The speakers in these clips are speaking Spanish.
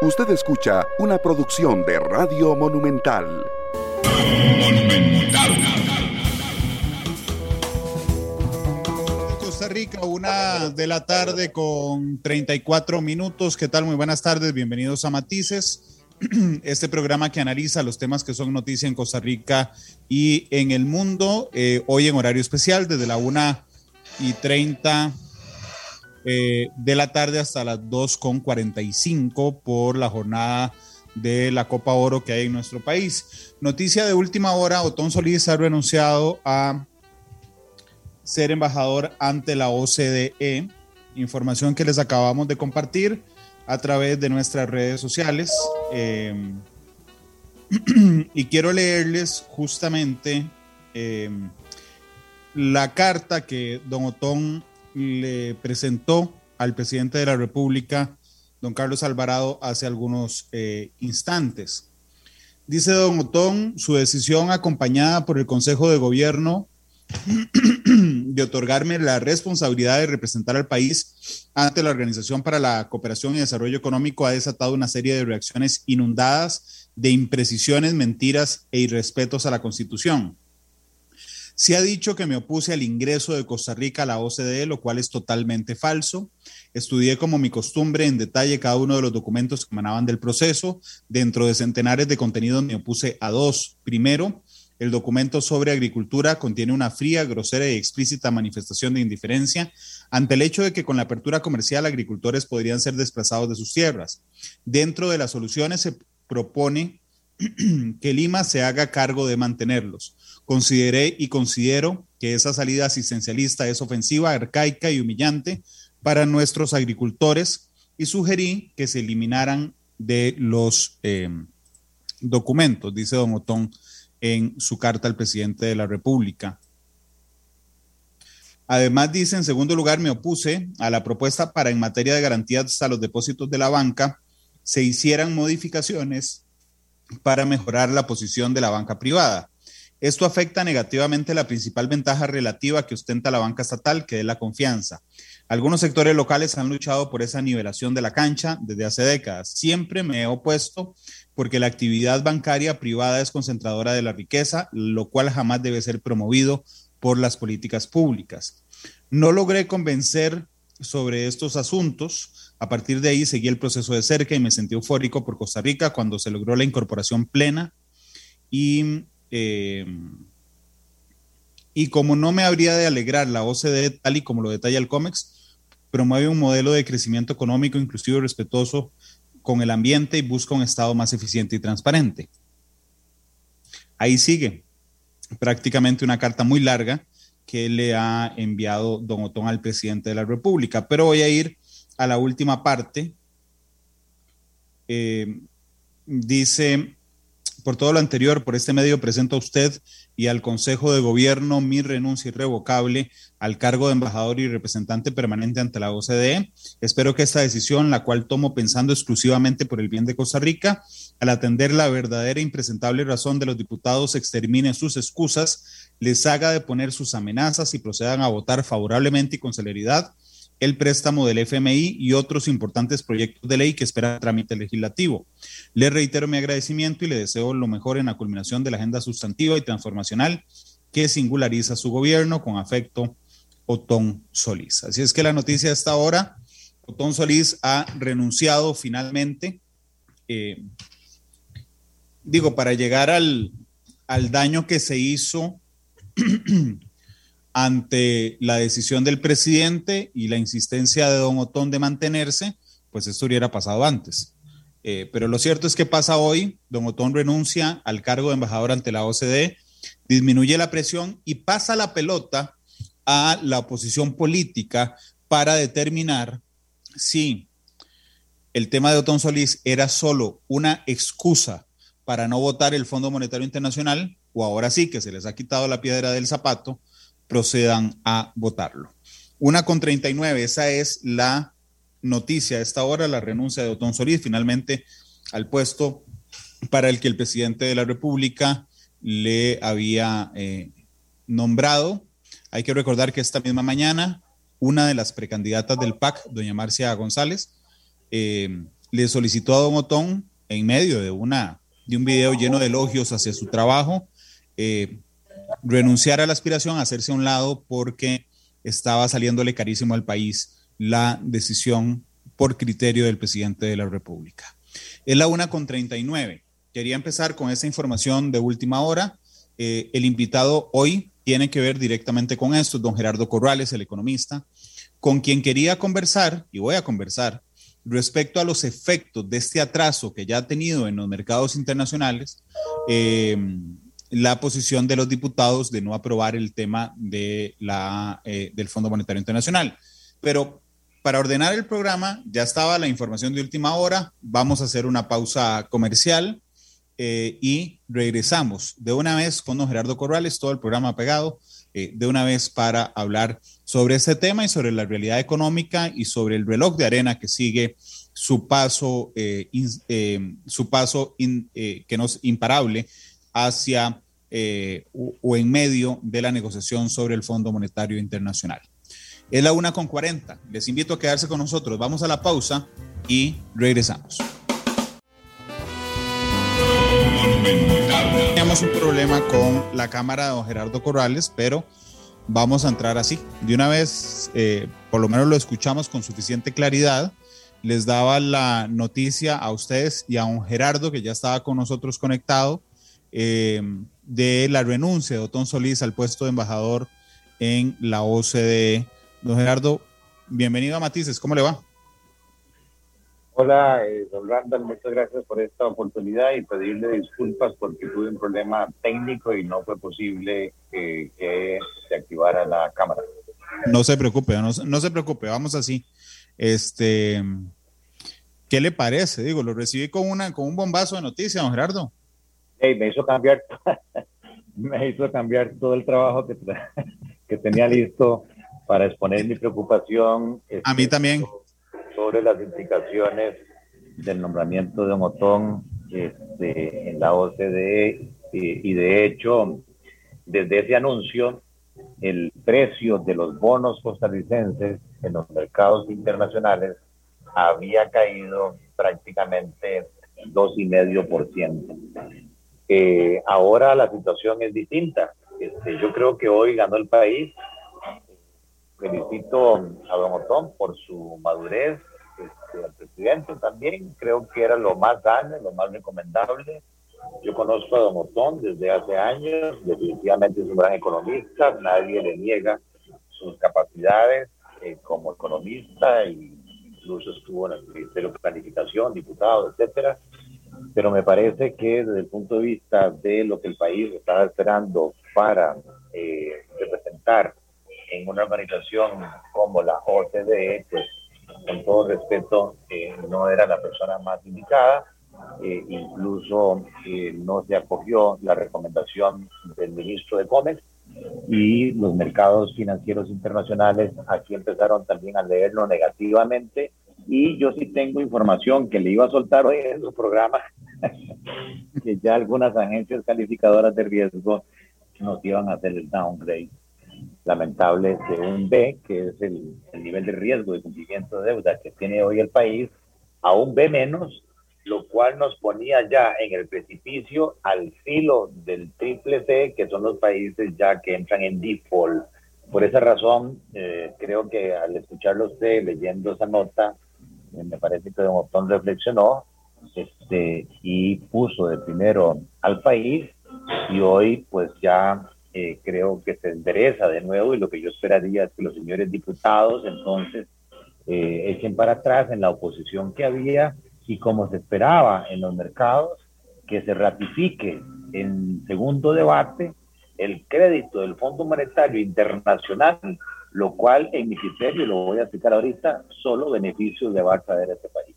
Usted escucha una producción de Radio Monumental. Costa Rica, una de la tarde con 34 minutos. ¿Qué tal? Muy buenas tardes, bienvenidos a Matices. Este programa que analiza los temas que son noticia en Costa Rica y en el mundo, eh, hoy en horario especial, desde la 1 y 30 eh, de la tarde hasta las 2.45 por la jornada de la Copa Oro que hay en nuestro país. Noticia de última hora, Otón Solís ha renunciado a ser embajador ante la OCDE, información que les acabamos de compartir a través de nuestras redes sociales. Eh, y quiero leerles justamente eh, la carta que don Otón le presentó al presidente de la República, don Carlos Alvarado, hace algunos eh, instantes. Dice don Otón, su decisión acompañada por el Consejo de Gobierno de otorgarme la responsabilidad de representar al país ante la Organización para la Cooperación y Desarrollo Económico ha desatado una serie de reacciones inundadas de imprecisiones, mentiras e irrespetos a la Constitución. Se ha dicho que me opuse al ingreso de Costa Rica a la OCDE, lo cual es totalmente falso. Estudié como mi costumbre en detalle cada uno de los documentos que emanaban del proceso. Dentro de centenares de contenidos me opuse a dos. Primero, el documento sobre agricultura contiene una fría, grosera y explícita manifestación de indiferencia ante el hecho de que con la apertura comercial agricultores podrían ser desplazados de sus tierras. Dentro de las soluciones se propone que Lima se haga cargo de mantenerlos. Consideré y considero que esa salida asistencialista es ofensiva, arcaica y humillante para nuestros agricultores y sugerí que se eliminaran de los eh, documentos, dice don Otón en su carta al presidente de la República. Además, dice, en segundo lugar, me opuse a la propuesta para en materia de garantías a los depósitos de la banca se hicieran modificaciones para mejorar la posición de la banca privada. Esto afecta negativamente la principal ventaja relativa que ostenta la banca estatal, que es la confianza. Algunos sectores locales han luchado por esa nivelación de la cancha desde hace décadas. Siempre me he opuesto porque la actividad bancaria privada es concentradora de la riqueza, lo cual jamás debe ser promovido por las políticas públicas. No logré convencer sobre estos asuntos. A partir de ahí seguí el proceso de cerca y me sentí eufórico por Costa Rica cuando se logró la incorporación plena y eh, y como no me habría de alegrar la OCDE, tal y como lo detalla el COMEX, promueve un modelo de crecimiento económico inclusivo y respetuoso con el ambiente y busca un Estado más eficiente y transparente. Ahí sigue prácticamente una carta muy larga que le ha enviado don Otón al presidente de la República, pero voy a ir a la última parte. Eh, dice, por todo lo anterior, por este medio presento a usted y al Consejo de Gobierno mi renuncia irrevocable al cargo de embajador y representante permanente ante la OCDE. Espero que esta decisión, la cual tomo pensando exclusivamente por el bien de Costa Rica, al atender la verdadera e impresentable razón de los diputados, extermine sus excusas, les haga de poner sus amenazas y procedan a votar favorablemente y con celeridad el préstamo del FMI y otros importantes proyectos de ley que espera trámite legislativo. Le reitero mi agradecimiento y le deseo lo mejor en la culminación de la agenda sustantiva y transformacional que singulariza su gobierno con afecto Otón Solís. Así es que la noticia de esta hora, Otón Solís ha renunciado finalmente, eh, digo, para llegar al, al daño que se hizo ante la decisión del presidente y la insistencia de don Otón de mantenerse, pues esto hubiera pasado antes. Eh, pero lo cierto es que pasa hoy, don Otón renuncia al cargo de embajador ante la OCDE, disminuye la presión y pasa la pelota a la oposición política para determinar si el tema de Otón Solís era solo una excusa para no votar el Fondo Monetario Internacional o ahora sí que se les ha quitado la piedra del zapato procedan a votarlo. Una con 39, esa es la noticia de esta hora, la renuncia de Otón Solís finalmente al puesto para el que el presidente de la República le había eh, nombrado. Hay que recordar que esta misma mañana una de las precandidatas del PAC, doña Marcia González, eh, le solicitó a Don Otón, en medio de, una, de un video lleno de elogios hacia su trabajo, eh, renunciar a la aspiración, hacerse a un lado porque estaba saliéndole carísimo al país la decisión por criterio del presidente de la República. Es la una con 39. Quería empezar con esa información de última hora. Eh, el invitado hoy tiene que ver directamente con esto, don Gerardo Corrales, el economista, con quien quería conversar, y voy a conversar, respecto a los efectos de este atraso que ya ha tenido en los mercados internacionales, eh, la posición de los diputados de no aprobar el tema de la, eh, del Fondo Monetario Internacional. Pero para ordenar el programa, ya estaba la información de última hora, vamos a hacer una pausa comercial eh, y regresamos de una vez con don Gerardo Corrales, todo el programa pegado, eh, de una vez para hablar sobre este tema y sobre la realidad económica y sobre el reloj de arena que sigue su paso, su paso que no es imparable hacia eh, o, en medio de la negociación sobre el Fondo Monetario Internacional. Es la una con 40. Les invito a quedarse con nosotros. Vamos a la pausa y regresamos. Teníamos un problema con la cámara de don Gerardo Corrales, pero vamos a entrar así. De una vez, eh, por lo menos lo escuchamos con suficiente claridad. Les daba la noticia a ustedes y a don Gerardo, que ya estaba con nosotros conectado, eh, de la renuncia de Otón Solís al puesto de embajador en la OCDE. Don Gerardo, bienvenido a Matices, ¿cómo le va? Hola, eh, don Randall, muchas gracias por esta oportunidad y pedirle disculpas porque tuve un problema técnico y no fue posible eh, que se activara la cámara. No se preocupe, no, no se preocupe, vamos así. Este, ¿qué le parece? Digo, lo recibí con una con un bombazo de noticias, don Gerardo me hizo cambiar, me hizo cambiar todo el trabajo que, que tenía listo para exponer mi preocupación. A mí este, también. Sobre las implicaciones del nombramiento de Otón este, en la OCDE y, y de hecho, desde ese anuncio, el precio de los bonos costarricenses en los mercados internacionales había caído prácticamente 2,5%. Eh, ahora la situación es distinta. Este, yo creo que hoy ganó el país. Felicito a Don Otón por su madurez, este, al presidente también. Creo que era lo más sano, lo más recomendable. Yo conozco a Don Otón desde hace años. Definitivamente es un gran economista. Nadie le niega sus capacidades eh, como economista e incluso estuvo en el Ministerio de Planificación, diputado, etcétera pero me parece que desde el punto de vista de lo que el país estaba esperando para eh, representar en una organización como la OCDE, pues con todo respeto, eh, no era la persona más indicada. Eh, incluso no se acogió la recomendación del ministro de Comex y los mercados financieros internacionales aquí empezaron también a leerlo negativamente y yo sí tengo información que le iba a soltar hoy en su programa, que ya algunas agencias calificadoras de riesgo nos iban a hacer el downgrade lamentable de un B, que es el, nivel de riesgo de cumplimiento de deuda que tiene hoy el país, a un B menos, lo cual nos ponía ya en el precipicio al filo del triple C, que son los países ya que entran en default. Por esa razón, eh, creo que al escucharlo usted leyendo esa nota, me parece que Don Otón reflexionó este, y puso de primero al país y hoy pues ya eh, creo que se endereza de nuevo y lo que yo esperaría es que los señores diputados entonces eh, echen para atrás en la oposición que había y como se esperaba en los mercados, que se ratifique en segundo debate el crédito del Fondo Monetario Internacional lo cual en mi criterio, lo voy a explicar ahorita, solo beneficios le va a traer a este país.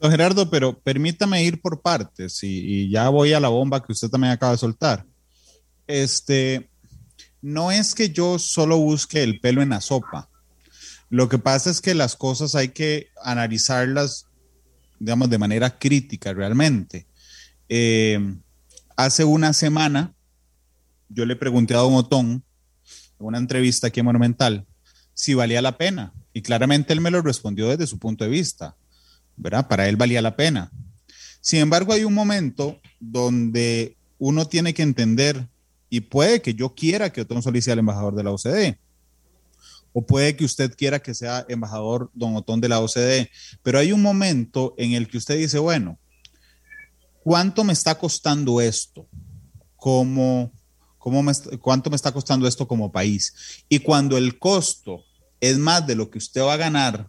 Don Gerardo, pero permítame ir por partes y, ya voy a la bomba que usted también acaba de soltar. Este, no es que yo solo busque el pelo en la sopa. Lo que pasa es que las cosas hay que analizarlas, digamos, de manera crítica realmente. Eh, hace una semana yo le pregunté a Don Otón una entrevista aquí en Monumental si valía la pena. Y claramente él me lo respondió desde su punto de vista. ¿verdad? Para él valía la pena. Sin embargo, hay un momento donde uno tiene que entender, y puede que yo quiera que Otón Solís sea el embajador de la OCDE, o puede que usted quiera que sea embajador don Otón de la OCDE, pero hay un momento en el que usted dice, bueno, ¿cuánto me está costando esto? ¿Cómo, ¿Cuánto me está costando esto como país? Y cuando el costo es más de lo que usted va a ganar,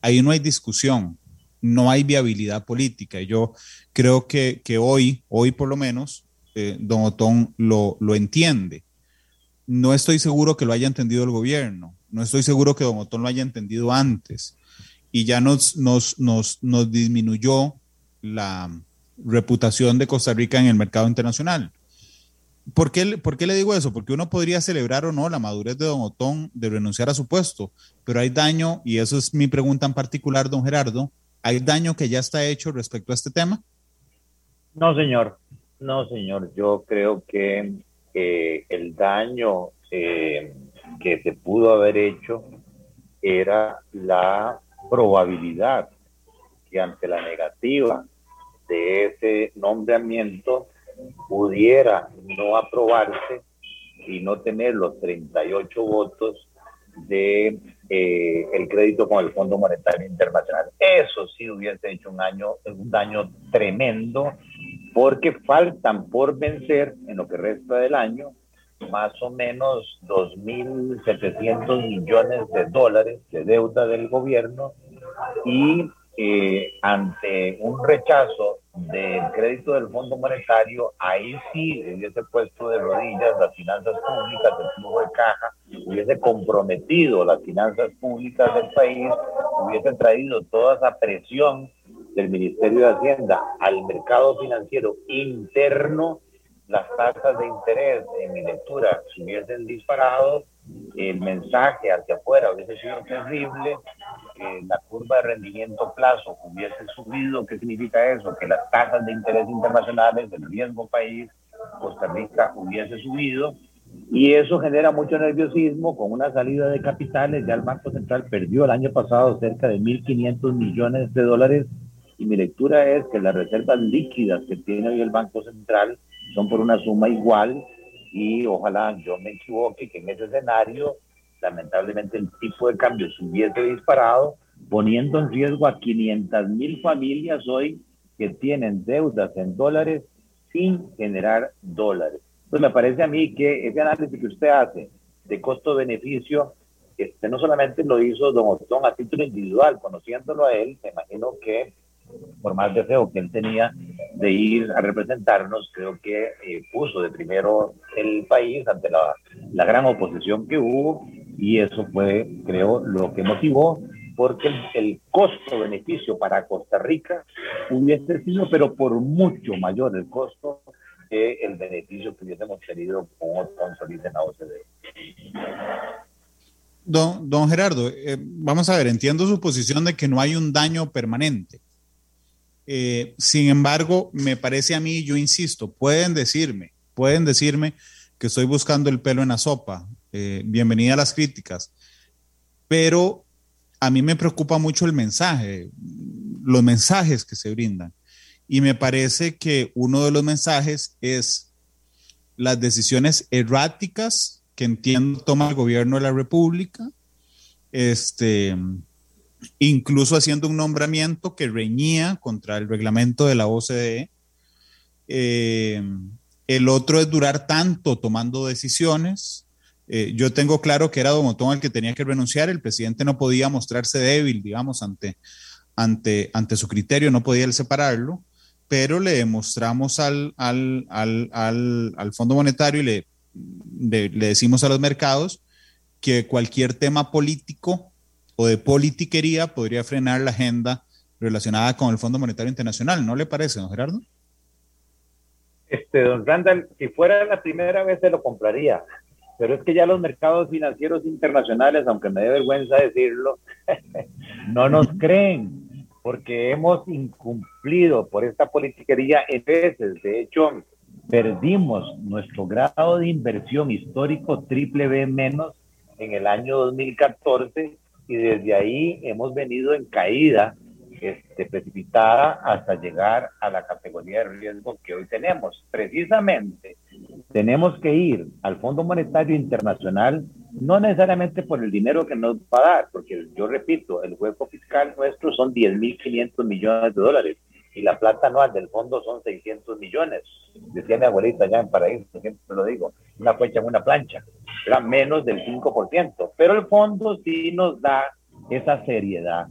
ahí no hay discusión, no hay viabilidad política. Y yo creo que, hoy, hoy por lo menos, eh, don Otón lo, lo entiende. No estoy seguro que lo haya entendido el gobierno, no estoy seguro que don Otón lo haya entendido antes y ya nos, nos, nos, nos disminuyó la reputación de Costa Rica en el mercado internacional. ¿Por qué, ¿Por qué, le digo eso? Porque uno podría celebrar o no la madurez de don Otón de renunciar a su puesto, pero hay daño, y eso es mi pregunta en particular, don Gerardo, ¿hay daño que ya está hecho respecto a este tema? No, señor, no, señor, yo creo que el daño eh, que se pudo haber hecho era la probabilidad que ante la negativa de ese nombramiento pudiera no aprobarse y no tener los 38 votos de eh, el crédito con el Fondo Monetario Internacional. Eso sí hubiese hecho un, año, un daño tremendo porque faltan por vencer en lo que resta del año más o menos 2.700 millones de dólares de deuda del gobierno y eh, ante un rechazo del crédito del Fondo Monetario, ahí sí hubiese puesto de rodillas las finanzas públicas, el flujo de caja, hubiese comprometido las finanzas públicas del país, hubiese traído toda esa presión del Ministerio de Hacienda al mercado financiero interno, las tasas de interés en mi lectura se hubiesen disparado, el mensaje hacia afuera hubiese sido terrible, la curva de rendimiento plazo hubiese subido, ¿qué significa eso? Que las tasas de interés internacionales del riesgo país, Costa Rica, hubiese subido y eso genera mucho nerviosismo con una salida de capitales. Ya el Banco Central perdió el año pasado cerca de 1.500 millones de dólares y mi lectura es que las reservas líquidas que tiene hoy el Banco Central son por una suma igual y ojalá yo me equivoque que en ese escenario lamentablemente el tipo de cambio se hubiese disparado, poniendo en riesgo a 500 mil familias hoy que tienen deudas en dólares sin generar dólares. Pues me parece a mí que ese análisis que usted hace de costo-beneficio, este, no solamente lo hizo Don Otón a título individual, conociéndolo a él, me imagino que por más deseo que él tenía de ir a representarnos, creo que eh, puso de primero el país ante la, la, gran oposición que hubo y eso fue, creo, lo que motivó, porque el, costo-beneficio para Costa Rica hubiese sido, pero por mucho mayor el costo que el beneficio que hubiésemos tenido con Otón Solís en la OCDE. Don, don Gerardo, eh, vamos a ver, entiendo su posición de que no hay un daño permanente. Eh, sin embargo, me parece a mí, yo insisto, pueden decirme, pueden decirme que estoy buscando el pelo en la sopa. Eh, bienvenida a las críticas. Pero a mí me preocupa mucho el mensaje, los mensajes que se brindan. Y me parece que uno de los mensajes es las decisiones erráticas que entiendo toma el gobierno de la República, este, incluso haciendo un nombramiento que reñía contra el reglamento de la OCDE. Eh, el otro es durar tanto tomando decisiones. Eh, yo tengo claro que era Don Otón el que tenía que renunciar, el presidente no podía mostrarse débil, digamos, ante, ante, ante su criterio, no podía él separarlo, pero le demostramos al, al, al, al Fondo Monetario y le, le, le decimos a los mercados que cualquier tema político o de politiquería podría frenar la agenda relacionada con el Fondo Monetario Internacional. ¿No le parece, don Gerardo? Este, don Randall, si fuera la primera vez se lo compraría, pero es que ya los mercados financieros internacionales, aunque me dé vergüenza decirlo, no nos creen, porque hemos incumplido por esta politiquería en veces. De hecho, perdimos nuestro grado de inversión histórico triple B menos en el año 2014 y desde ahí hemos venido en caída este, precipitada hasta llegar a la categoría de riesgo que hoy tenemos. Precisamente tenemos que ir al Fondo Monetario Internacional no necesariamente por el dinero que nos va a dar, porque yo repito, el hueco fiscal nuestro son 10.500 millones de dólares y la plata anual del fondo son 600 millones. Decía mi abuelita allá en Paraíso, siempre lo digo, una fecha en una plancha, era menos del 5%, pero el fondo sí nos da esa seriedad,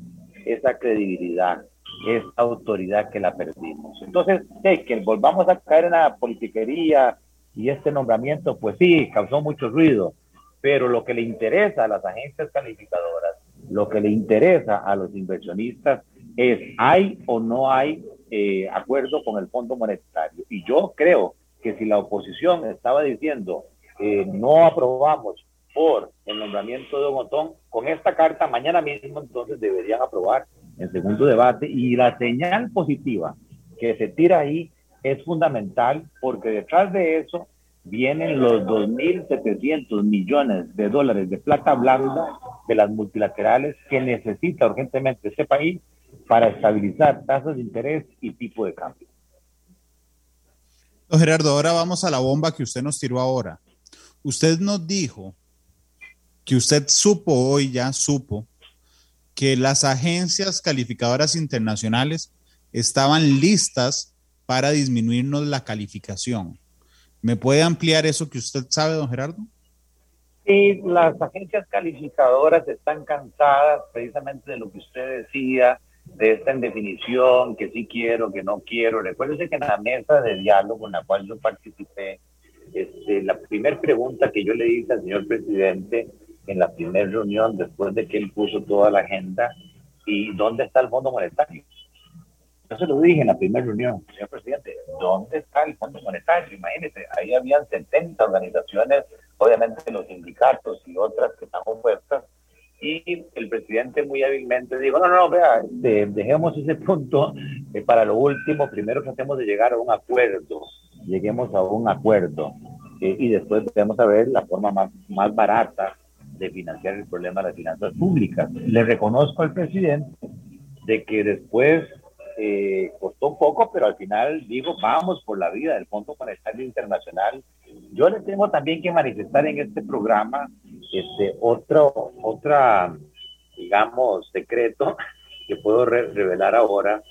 esa credibilidad, esa autoridad que la perdimos. Entonces, que volvamos a caer en la politiquería y este nombramiento, pues sí, causó mucho ruido, pero lo que le interesa a las agencias calificadoras, lo que le interesa a los inversionistas es, ¿hay o no hay eh, acuerdo con el Fondo Monetario? Y yo creo que si la oposición estaba diciendo, eh, no aprobamos por el nombramiento de Botón, con esta carta mañana mismo entonces deberían aprobar el segundo debate y la señal positiva que se tira ahí es fundamental porque detrás de eso vienen los 2.700 millones de dólares de plata blanda de las multilaterales que necesita urgentemente este país para estabilizar tasas de interés y tipo de cambio. Don Gerardo, ahora vamos a la bomba que usted nos tiró ahora. Usted nos dijo que usted supo hoy, ya supo, que las agencias calificadoras internacionales estaban listas para disminuirnos la calificación. ¿Me puede ampliar eso que usted sabe, don Gerardo? Sí, las agencias calificadoras están cansadas precisamente de lo que usted decía, de esta indefinición, que sí quiero, que no quiero. Recuérdese que en la mesa de diálogo en la cual yo participé, este, la primera pregunta que yo le hice al señor presidente en la primera reunión, después de que él puso toda la agenda, ¿y dónde está el Fondo Monetario? Yo se lo dije en la primera reunión, señor presidente, ¿dónde está el Fondo Monetario? Imagínese, ahí habían 70 organizaciones, obviamente los sindicatos y otras que están opuestas, y el presidente muy hábilmente dijo, no, no, no, vea, dejemos ese punto eh, para lo último, primero tratemos de llegar a un acuerdo, lleguemos a un acuerdo, eh, y después vamos a ver la forma más, más barata de financiar el problema de las finanzas públicas. Le reconozco al presidente de que después eh, costó un poco, pero al final dijo, vamos por la vida del Fondo Monetario Internacional. Yo le tengo también que manifestar en este programa este otro, otra, digamos, secreto que puedo revelar ahora,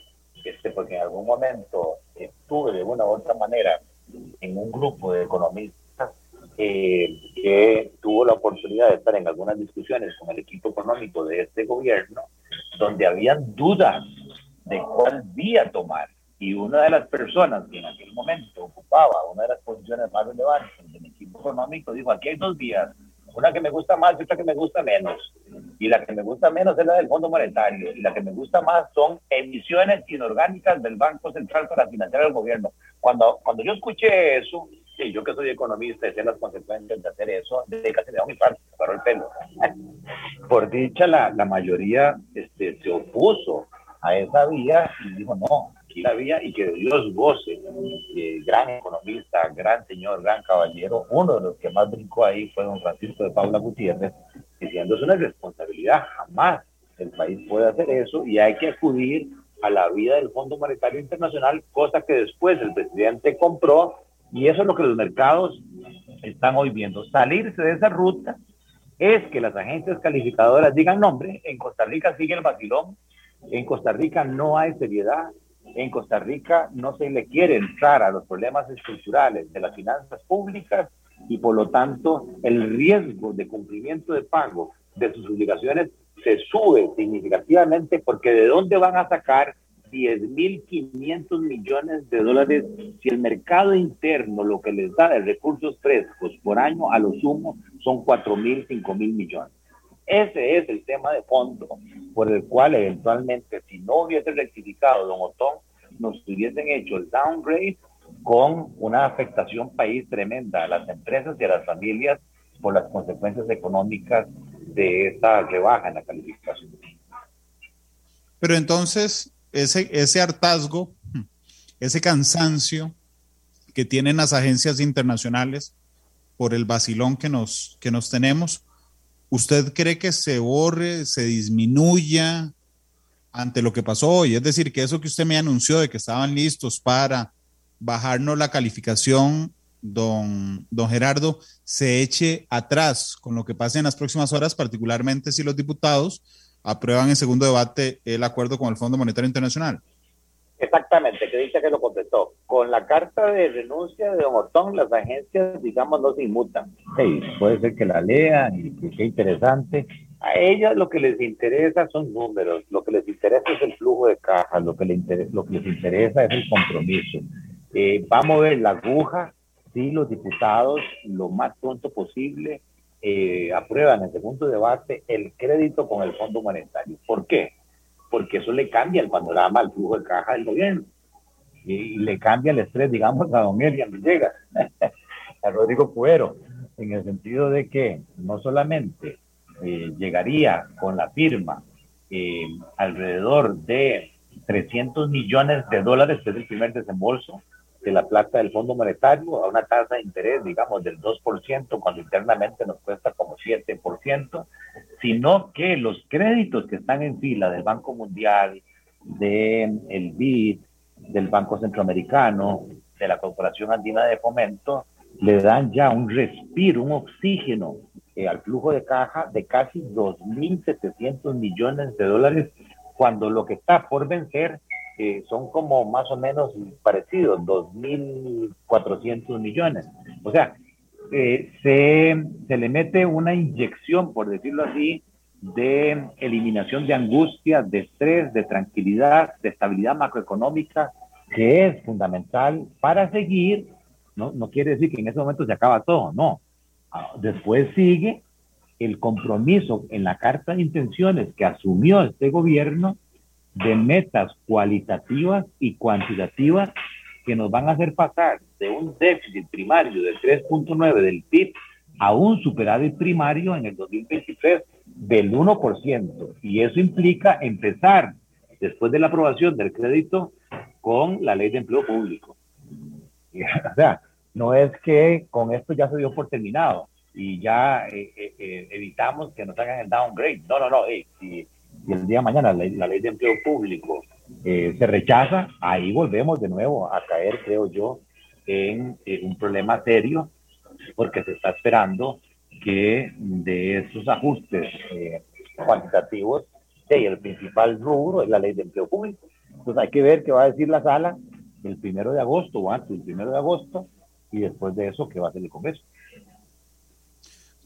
este, porque en algún momento estuve de una u otra manera en un grupo de economistas eh, que tuvo la oportunidad de estar en algunas discusiones con el equipo económico de este gobierno, donde habían dudas de cuál vía tomar. Y una de las personas que en aquel momento ocupaba una de las posiciones más relevantes del equipo económico dijo, aquí hay dos vías, una que me gusta más y otra que me gusta menos. Y la que me gusta menos es la del Fondo Monetario. Y la que me gusta más son emisiones inorgánicas del Banco Central para financiar el gobierno. Cuando, cuando yo escuché eso, y yo que soy economista sé las consecuencias de hacer eso, de que se mi parte, para el pelo. Por dicha, la, la mayoría este, se opuso a esa vía y dijo, no, aquí la vía y que Dios goce. gran economista, gran señor, gran caballero, uno de los que más brincó ahí fue don Francisco de Paula Gutiérrez, diciendo es una responsabilidad, jamás el país puede hacer eso y hay que acudir a la vida del Fondo Monetario Internacional, cosa que después el presidente compró y eso es lo que los mercados están hoy viendo. Salirse de esa ruta es que las agencias calificadoras digan, nombre, en Costa Rica sigue el vacilón, en Costa Rica no hay seriedad. En Costa Rica no se le quiere entrar a los problemas estructurales de las finanzas públicas y por lo tanto el riesgo de cumplimiento de pago de sus obligaciones se sube significativamente porque de dónde van a sacar 10.500 millones de dólares si el mercado interno lo que les da de recursos frescos por año a lo sumo son 4.000, 5.000 millones. Ese es el tema de fondo por el cual eventualmente, si no hubiese rectificado Don Otón, nos hubiesen hecho el downgrade con una afectación país tremenda a las empresas y a las familias por las consecuencias económicas de esta rebaja en la calificación. Pero entonces, ese, ese hartazgo, ese cansancio que tienen las agencias internacionales por el vacilón que nos, que nos tenemos, ¿Usted cree que se borre, se disminuya ante lo que pasó hoy. Es decir, que eso que usted me anunció de que estaban listos para bajarnos la calificación, don, don Gerardo, se eche atrás con lo que pase en las próximas horas, particularmente si los diputados aprueban en segundo debate el acuerdo con el Fondo Monetario Internacional. Exactamente, que dice que lo contestó. Con la carta de renuncia de Don Otón, las agencias, digamos, no se inmutan. Sí, puede ser que la lean y qué interesante. A ellas lo que les interesa son números, lo que les interesa es el flujo de caja, lo que, les interesa, lo que les interesa es el compromiso. Eh, va a mover la aguja si los diputados lo más pronto posible eh, aprueban en el segundo debate el crédito con el Fondo Monetario. ¿Por qué? porque eso le cambia el panorama al flujo de caja del gobierno y, le cambia el estrés, digamos, a don Elian Villegas, a Rodrigo Cuero, en el sentido de que no solamente eh, llegaría con la firma eh, alrededor de 300 millones de dólares, que es el primer desembolso, de la plata del Fondo Monetario a una tasa de interés, digamos, del 2%, cuando internamente nos cuesta como 7%, sino que los créditos que están en fila del Banco Mundial, del el BID, del Banco Centroamericano, de la Corporación Andina de Fomento, le dan ya un respiro, un oxígeno eh, al flujo de caja de casi 2.700 millones de dólares, cuando lo que está por vencer son como más o menos parecidos, 2.400 millones. O sea, eh, se, se le mete una inyección, por decirlo así, de eliminación de angustia, de estrés, de tranquilidad, de estabilidad macroeconómica, que es fundamental para seguir, no, no quiere decir que en ese momento se acaba todo, no. Ah, después sigue el compromiso en la carta de intenciones que asumió este gobierno de metas cualitativas y cuantitativas que nos van a hacer pasar de un déficit primario de 3.9 del PIB a un superávit primario en el 2023 del 1%. Y eso implica empezar, después de la aprobación del crédito, con la ley de empleo público. o sea, no es que con esto ya se dio por terminado y ya eh, eh, eh, evitamos que nos hagan el downgrade. No, no, no. si y el día de mañana la, ley de empleo público eh, se rechaza, ahí volvemos de nuevo a caer, creo yo, en, un problema serio, porque se está esperando que de esos ajustes eh, cuantitativos, el principal rubro es la ley de empleo público. Entonces hay que ver qué va a decir la sala el primero de agosto o antes del primero de agosto y después de eso qué va a hacer el Congreso.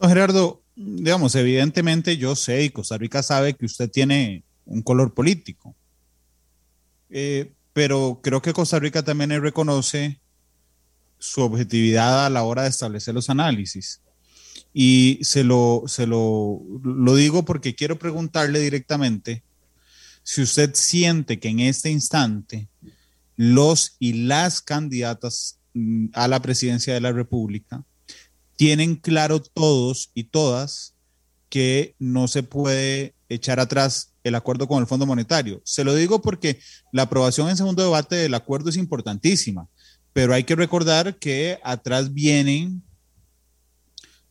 Gerardo, digamos, evidentemente yo sé y Costa Rica sabe que usted tiene un color político, eh, pero creo que Costa Rica también reconoce su objetividad a la hora de establecer los análisis. Y se lo, se lo, lo digo porque quiero preguntarle directamente si usted siente que en este instante los y las candidatas mm, a la presidencia de la República tienen claro todos y todas que no se puede echar atrás el acuerdo con el Fondo Monetario. Se lo digo porque la aprobación en segundo debate del acuerdo es importantísima, pero hay que recordar que atrás vienen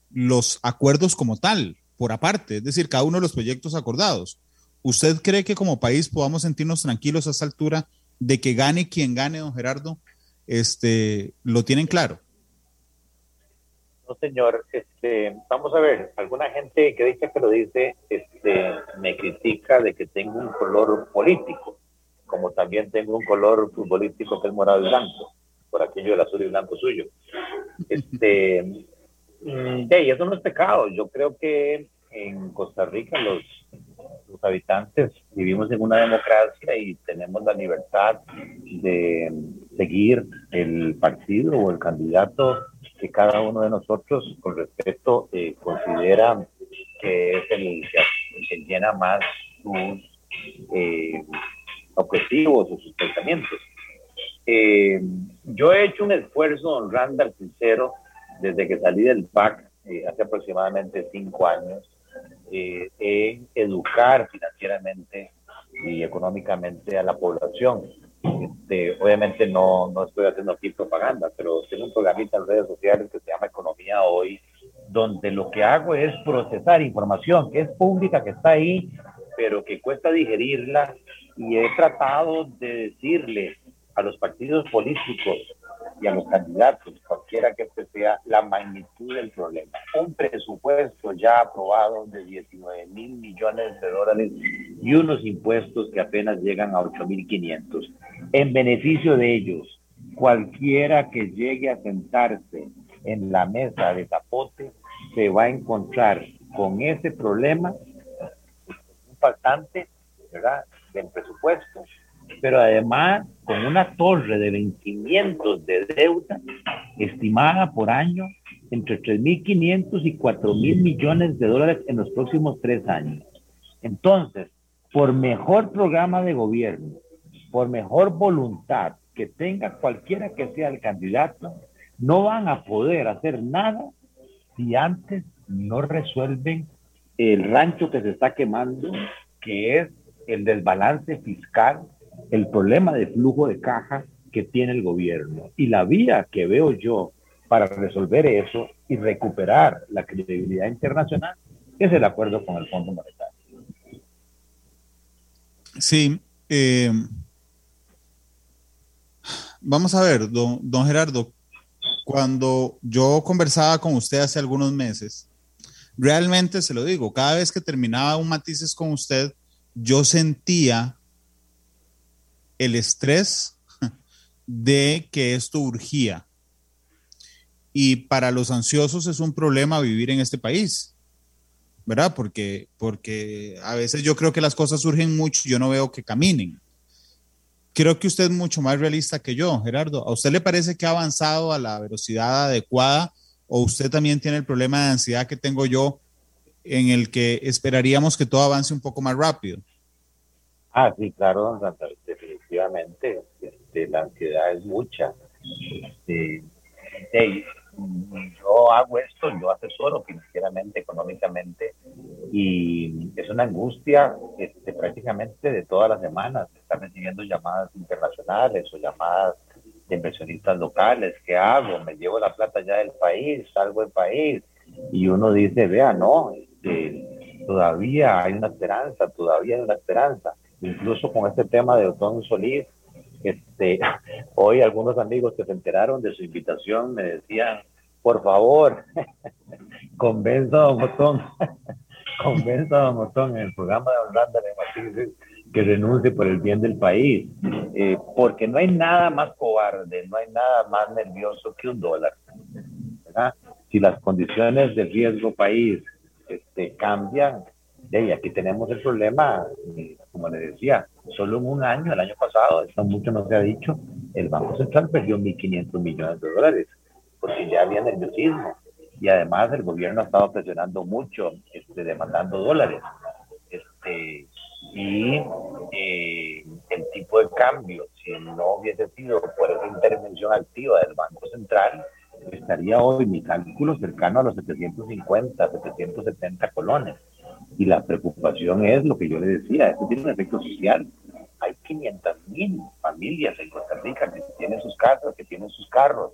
los acuerdos como tal, por aparte, es decir, cada uno de los proyectos acordados. ¿Usted cree que como país podamos sentirnos tranquilos a esta altura de que gane quien gane, don Gerardo? Este, ¿Lo tienen claro? Señor. Este, vamos a ver, alguna gente que dice que lo dice, este, me critica de que tengo un color político, como también tengo un color futbolístico que es morado y blanco, por aquello del azul y blanco suyo. Este, mm, de eso no es pecado. Yo creo que en Costa Rica los habitantes vivimos en una democracia y tenemos la libertad de seguir el partido o el candidato que cada uno de nosotros con respeto eh, considera que es el que, llena más sus eh, objetivos o sus pensamientos. Eh, yo he hecho un esfuerzo, don Randall, sincero, desde que salí del PAC hace aproximadamente cinco años, en educar financieramente y económicamente a la población este, obviamente no, no estoy haciendo aquí propaganda, pero tengo un programita en redes sociales que se llama Economía Hoy, donde lo que hago es procesar información que es pública, que está ahí, pero que cuesta digerirla y he tratado de decirle a los partidos políticos y a los candidatos, cualquiera que este sea, la magnitud del problema. Un presupuesto ya aprobado de 19 mil millones de dólares y unos impuestos que apenas llegan a 8 mil 500. En beneficio de ellos, cualquiera que llegue a sentarse en la mesa de Zapote se va a encontrar con ese problema impactante, ¿verdad? Del presupuesto, pero además con una torre de vencimientos de deuda estimada por año entre 3.500 y 4.000 millones de dólares en los próximos tres años. Entonces, por mejor programa de gobierno, por mejor voluntad que tenga cualquiera que sea el candidato, no van a poder hacer nada si antes no resuelven el rancho que se está quemando, que es el desbalance fiscal, el problema de flujo de caja que tiene el gobierno. Y la vía que veo yo para resolver eso y recuperar la credibilidad internacional es el acuerdo con el Fondo Monetario. Sí. Eh, vamos a ver, don, don Gerardo, cuando yo conversaba con usted hace algunos meses, realmente se lo digo, cada vez que terminaba un matices con usted, yo sentía el estrés de que esto urgía. Y para los ansiosos es un problema vivir en este país, ¿verdad? Porque, porque a veces yo creo que las cosas surgen mucho y yo no veo que caminen. Creo que usted es mucho más realista que yo, Gerardo. ¿A usted le parece que ha avanzado a la velocidad adecuada o usted también tiene el problema de ansiedad que tengo yo en el que esperaríamos que todo avance un poco más rápido? Ah, sí, claro, Este, la ansiedad es mucha. Este, yo hago esto, yo asesoro financieramente, económicamente, y es una angustia este, prácticamente de todas las semanas. Estar recibiendo llamadas internacionales o llamadas de inversionistas locales. ¿Qué hago? ¿Me llevo la plata ya del país? ¿Salgo del país? Y uno dice, vea, no, este, todavía hay una esperanza, todavía hay una esperanza. Incluso con este tema de Otón Solís, este, hoy algunos amigos que se enteraron de su invitación me decían, por favor, convenza a Don Otón, convenza a Don Otón en el programa de Holanda de Matices que renuncie por el bien del país, eh, porque no hay nada más cobarde, no hay nada más nervioso que un dólar. Si las condiciones de riesgo país este, cambian, y aquí tenemos el problema, como le decía, solo en un año, el año pasado, esto mucho no se ha dicho, el Banco Central perdió 1.500 millones de dólares, porque ya había nerviosismo. Y además el gobierno ha estado presionando mucho, este, demandando dólares. Este, y eh, el tipo de cambio, si no hubiese sido por esa intervención activa del Banco Central, estaría hoy mi cálculo cercano a los 750, 770 colones. Y la preocupación es lo que yo le decía, esto tiene un efecto social. Hay 500 mil familias en Costa Rica que tienen sus casas, que tienen sus carros,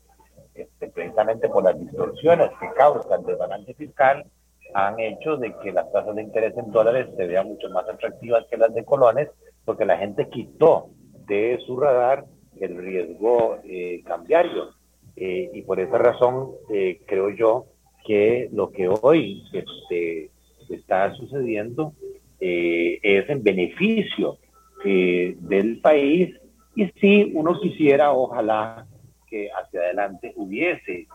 este, precisamente por las distorsiones que causan el balance fiscal, han hecho de que las tasas de interés en dólares se vean mucho más atractivas que las de colones, porque la gente quitó de su radar el riesgo eh, cambiario. Eh, y por esa razón eh, creo yo que lo que hoy este, está sucediendo es en beneficio del país y si uno quisiera, ojalá que hacia adelante hubiese,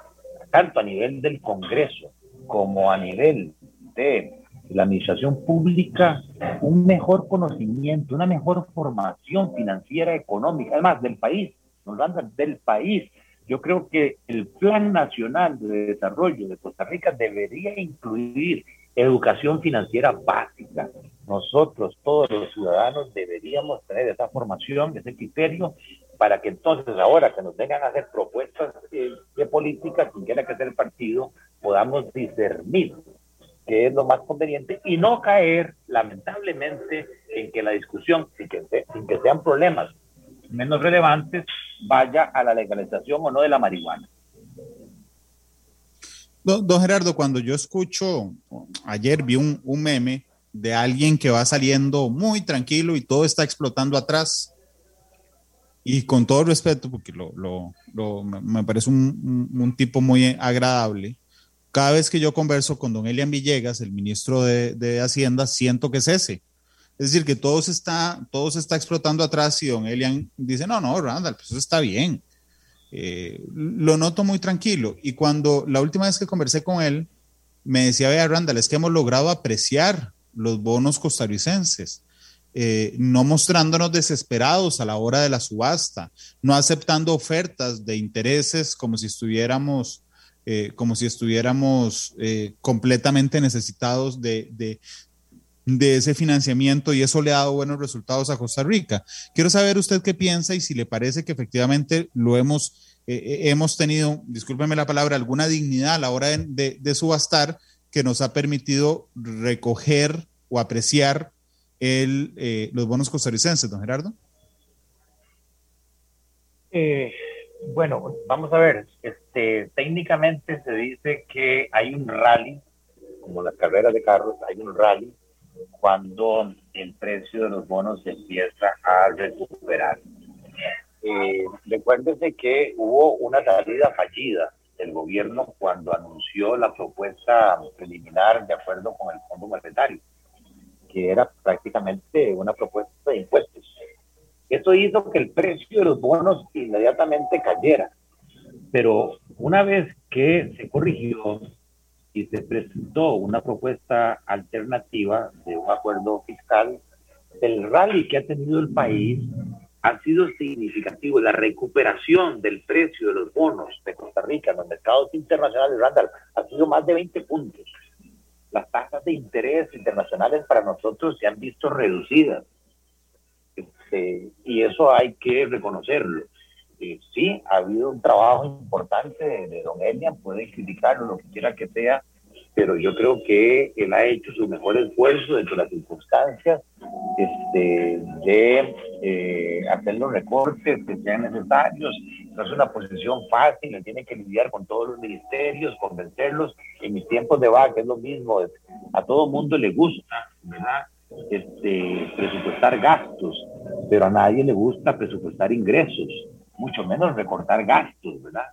tanto a nivel del Congreso como a nivel de la administración pública, un mejor conocimiento, una mejor formación financiera, económica, además del país, nos del país. Yo creo que el Plan Nacional de Desarrollo de Costa Rica debería incluir educación financiera básica. Nosotros, todos los ciudadanos, deberíamos tener esa formación, ese criterio, para que entonces ahora que nos vengan a hacer propuestas eh, de política, quien quiera que sea el partido, podamos discernir qué es lo más conveniente y no caer, lamentablemente, en que la discusión, sin que, sin que sean problemas menos relevantes, vaya a la legalización o no de la marihuana. Don, Gerardo, cuando yo escucho, ayer vi un, un, meme de alguien que va saliendo muy tranquilo y todo está explotando atrás. Y con todo respeto, porque lo, lo, me parece un, un, tipo muy agradable, cada vez que yo converso con don Elian Villegas, el ministro de, de Hacienda, siento que es ese. Es decir, que todo se está, todo está explotando atrás y don Elian dice, no, no, Randall, pues eso está bien. Eh, lo noto muy tranquilo. Y cuando la última vez que conversé con él, me decía, vea, Randall, es que hemos logrado apreciar los bonos costarricenses. Eh, no mostrándonos desesperados a la hora de la subasta, no aceptando ofertas de intereses como si estuviéramos, eh, como si estuviéramos completamente necesitados de, de, ese financiamiento y eso le ha dado buenos resultados a Costa Rica. Quiero saber usted qué piensa y si le parece que efectivamente lo hemos, hemos tenido, discúlpeme la palabra, alguna dignidad a la hora de, de subastar que nos ha permitido recoger o apreciar el, eh, los bonos costarricenses, don Gerardo? Eh, bueno, vamos a ver, este, técnicamente se dice que hay un rally, como las carreras de carros, hay un rally cuando el precio de los bonos empieza a recuperar. Eh, recuérdese que hubo una salida fallida del gobierno cuando anunció la propuesta preliminar de acuerdo con el Fondo Monetario que era prácticamente una propuesta de impuestos. Eso hizo que el precio de los bonos inmediatamente cayera. Pero una vez que se corrigió y se presentó una propuesta alternativa de un acuerdo fiscal, el rally que ha tenido el país ha sido significativo. La recuperación del precio de los bonos de Costa Rica en los mercados internacionales, Randall, ha sido más de 20 puntos las tasas de interés internacionales para nosotros se han visto reducidas. Este, y eso hay que reconocerlo. Eh, sí, ha habido un trabajo importante de, don Elian, pueden criticarlo, lo que quiera que sea, pero yo creo que él ha hecho su mejor esfuerzo dentro de las circunstancias este, de eh, hacer los recortes que sean necesarios. No es una posición fácil, él tiene que lidiar con todos los ministerios, convencerlos. En mis tiempos de vaca es lo mismo, a todo mundo le gusta, ¿verdad? Este, presupuestar gastos, pero a nadie le gusta presupuestar ingresos, mucho menos recortar gastos, ¿verdad?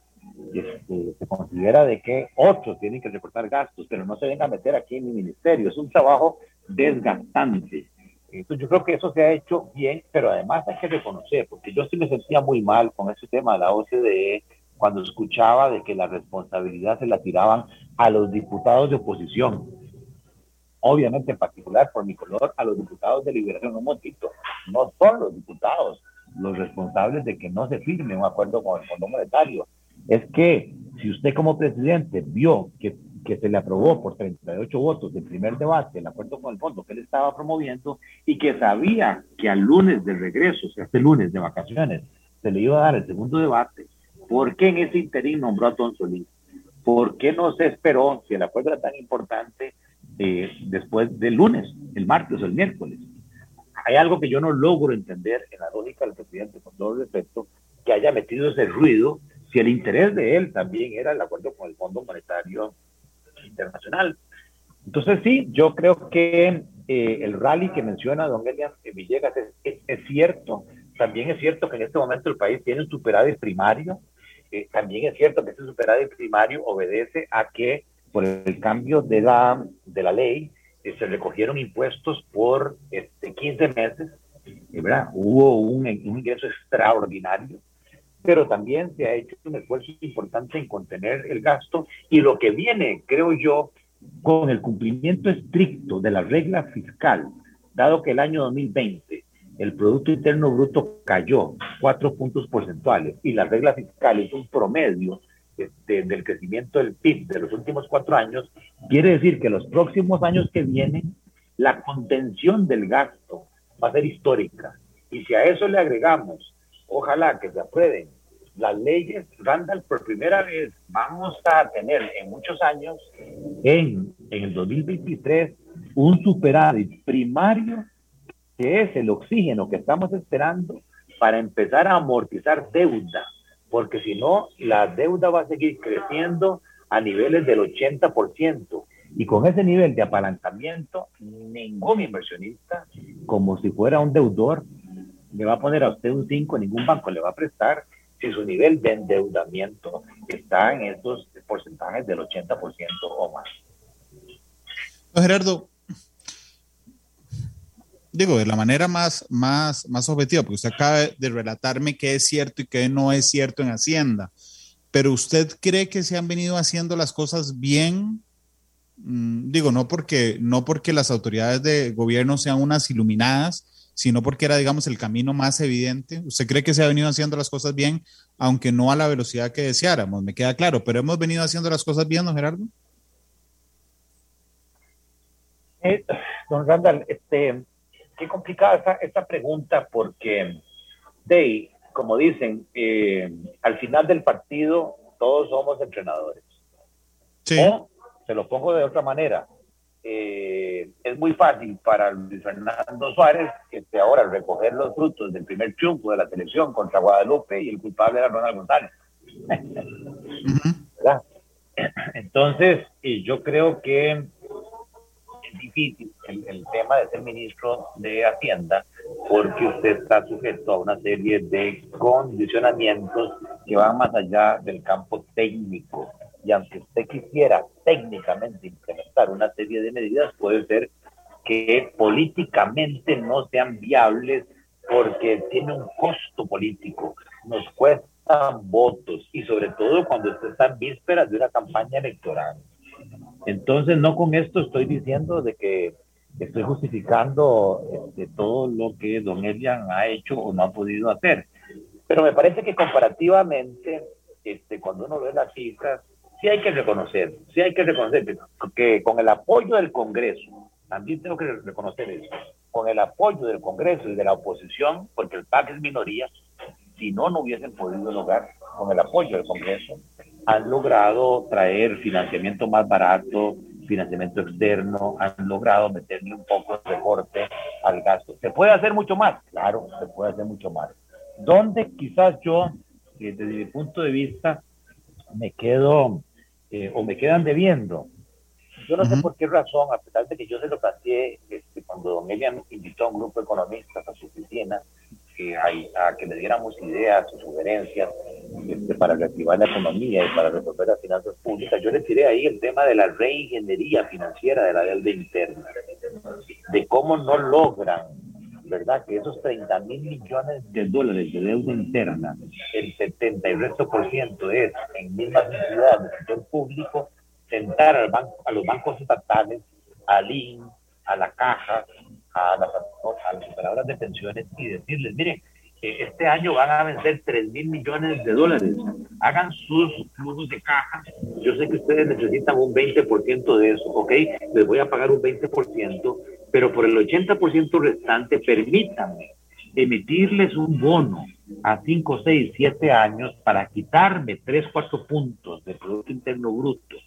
Este, se considera de que otros tienen que recortar gastos, pero no se venga a meter aquí en mi ministerio. Es un trabajo desgastante. Entonces yo creo que eso se ha hecho bien, pero además hay que reconocer, porque yo sí me sentía muy mal con ese tema de la OCDE cuando escuchaba de que la responsabilidad se la tiraban a los diputados de oposición. Obviamente, en particular por mi color, a los diputados de liberación. Un momentito, no son los diputados los responsables de que no se firme un acuerdo con el Fondo Monetario es que si usted como presidente vio que, que, se le aprobó por 38 votos el primer debate, el acuerdo con el fondo que él estaba promoviendo, y que sabía que al lunes de regreso, o sea, este lunes de vacaciones, se le iba a dar el segundo debate, ¿por qué en ese interín nombró a Ton Solís? ¿Por qué no se esperó, si el acuerdo era tan importante, eh, después del lunes, el martes o el miércoles? Hay algo que yo no logro entender en la lógica del presidente, con todo respeto, que haya metido ese ruido si el interés de él también era el acuerdo con el Fondo Monetario Internacional. Entonces sí, yo creo que eh, el rally que menciona don Elian Villegas es, cierto. También es cierto que en este momento el país tiene un superávit primario. Eh, también es cierto que ese superávit primario obedece a que por el cambio de la, de la ley se recogieron impuestos por este, 15 meses. ¿verdad? Hubo un, un ingreso extraordinario pero también se ha hecho un esfuerzo importante en contener el gasto y lo que viene, creo yo, con el cumplimiento estricto de la regla fiscal, dado que el año 2020 el Producto Interno Bruto cayó cuatro puntos porcentuales y la regla fiscal es un promedio este, del crecimiento del PIB de los últimos cuatro años, quiere decir que los próximos años que vienen, la contención del gasto va a ser histórica. Y si a eso le agregamos ojalá que se aprueben las leyes, Randall, por primera vez vamos a tener en muchos años, en, en el 2023, un superávit primario que es el oxígeno que estamos esperando para empezar a amortizar deuda, porque si no, la deuda va a seguir creciendo a niveles del 80%. Y con ese nivel de apalancamiento, ningún inversionista, como si fuera un deudor, le va a poner a usted un 5, ningún banco le va a prestar si su nivel de endeudamiento está en estos porcentajes del 80% o más. Gerardo, digo, de la manera más, más, más objetiva, porque usted acaba de relatarme qué es cierto y qué no es cierto en Hacienda, pero usted cree que se han venido haciendo las cosas bien Mm, digo, no porque, no porque las autoridades de gobierno sean unas iluminadas, sino porque era, digamos, el camino más evidente. ¿Usted cree que se ha venido haciendo las cosas bien, aunque no a la velocidad que deseáramos? Me queda claro, pero hemos venido haciendo las cosas bien, ¿no, Gerardo? Eh, don Randall, este, qué complicada esta, pregunta porque, de, como dicen, eh, al final del partido todos somos entrenadores. Sí se lo pongo de otra manera. Eh, es muy fácil para Luis Fernando Suárez, que ahora recoger los frutos del primer triunfo de la selección contra Guadalupe y el culpable era Ronald González. Entonces, yo creo que es difícil el, el, tema de ser ministro de Hacienda porque usted está sujeto a una serie de condicionamientos que van más allá del campo técnico y aunque usted quisiera técnicamente implementar una serie de medidas, puede ser que políticamente no sean viables porque tiene un costo político, nos cuestan votos y sobre todo cuando usted está en vísperas de una campaña electoral. Entonces, no con esto estoy diciendo de que estoy justificando este, todo lo que don Elian ha hecho o no ha podido hacer. Pero me parece que comparativamente, este, cuando uno ve las cifras, sí hay que reconocer, sí hay que reconocer que, con el apoyo del Congreso, también tengo que reconocer eso, con el apoyo del Congreso y de la oposición, porque el PAC es minoría, si no, no hubiesen podido lograr, con el apoyo del Congreso, han logrado traer financiamiento más barato, financiamiento externo, han logrado meterle un poco de recorte al gasto. ¿Se puede hacer mucho más? Claro, se puede hacer mucho más. ¿Dónde quizás yo, eh, desde mi punto de vista, me quedo eh, o me quedan debiendo. Yo no sé por qué razón, a pesar de que yo se lo planteé este, cuando don Elian invitó a un grupo de economistas a su oficina que a, que le diéramos ideas o sugerencias este, para reactivar la economía y para resolver las finanzas públicas. Yo le tiré ahí el tema de la reingeniería financiera de la deuda interna, de cómo no logran ¿verdad? Que esos 30 mil millones de dólares de deuda interna, el 70 y resto por ciento es en mismas entidades del sector público, sentar al banco, a los bancos estatales, al IN, a la caja, a las, a las operadoras de pensiones y decirles, miren, este año van a vencer 3 mil millones de dólares. Hagan sus flujos de caja. Yo sé que ustedes necesitan un 20% de eso, ¿ok? Les voy a pagar un 20%, pero por el 80% restante, permítanme emitirles un bono a 5, 6, 7 años para quitarme 3, 4 puntos de Producto Interno Bruto,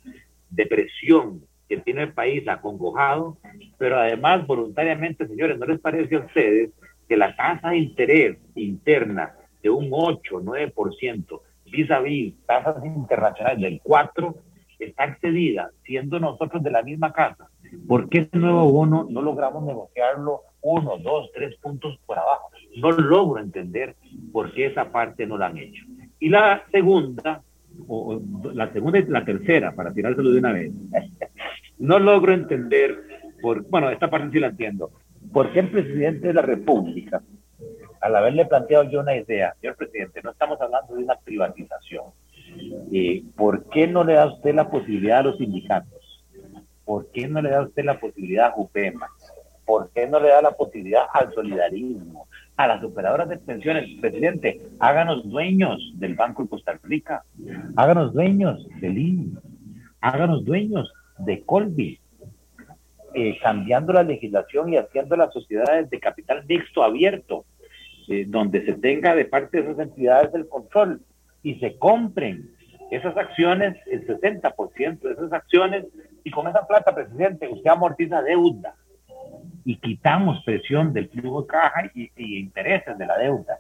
de presión que tiene el país acongojado, pero además voluntariamente, señores, ¿no les parece a ustedes que la tasa de interés interna de un 8, 9% vis a vis tasas internacionales del 4 está excedida, siendo nosotros de la misma casa? ¿Por qué ese nuevo bono no logramos negociarlo uno, dos, tres puntos por abajo? No logro entender por qué esa parte no la han hecho. Y la segunda, o la segunda y la tercera, para tirárselo de una vez, no logro entender, por, bueno, esta parte sí la entiendo, ¿por qué el presidente de la República, al haberle planteado yo una idea, señor presidente, no estamos hablando de una privatización, eh, ¿por qué no le da usted la posibilidad a los sindicatos? ¿Por qué no le da usted la posibilidad a JUPEMA? ¿Por qué no le da la posibilidad al solidarismo, a las operadoras de pensiones? Presidente, háganos dueños del Banco de Costa Rica, háganos dueños del IN, háganos dueños de Colby, eh, cambiando la legislación y haciendo las sociedades de capital mixto abierto, eh, donde se tenga de parte de esas entidades el control y se compren esas acciones, el 60% de esas acciones y con esa plata, presidente, usted amortiza deuda y quitamos presión del flujo de caja y, intereses de la deuda.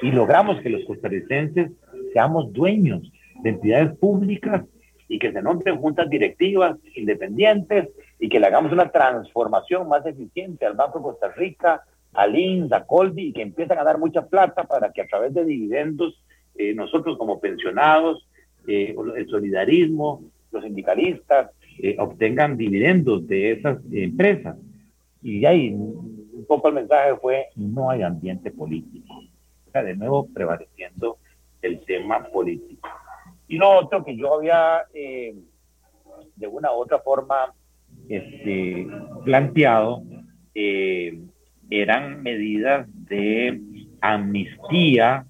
Y logramos que los costarricenses seamos dueños de entidades públicas y que se nombren juntas directivas independientes y que le hagamos una transformación más eficiente al Banco de Costa Rica, al INS, a Colby, y que empiezan a dar mucha plata para que a través de dividendos eh, nosotros como pensionados, eh, el solidarismo, los sindicalistas, eh, obtengan dividendos de esas empresas. Y ahí un poco el mensaje fue, no hay ambiente político. O sea, de nuevo prevaleciendo el tema político. Y lo otro que yo había, eh, de una u otra forma, este, planteado, eh, eran medidas de amnistía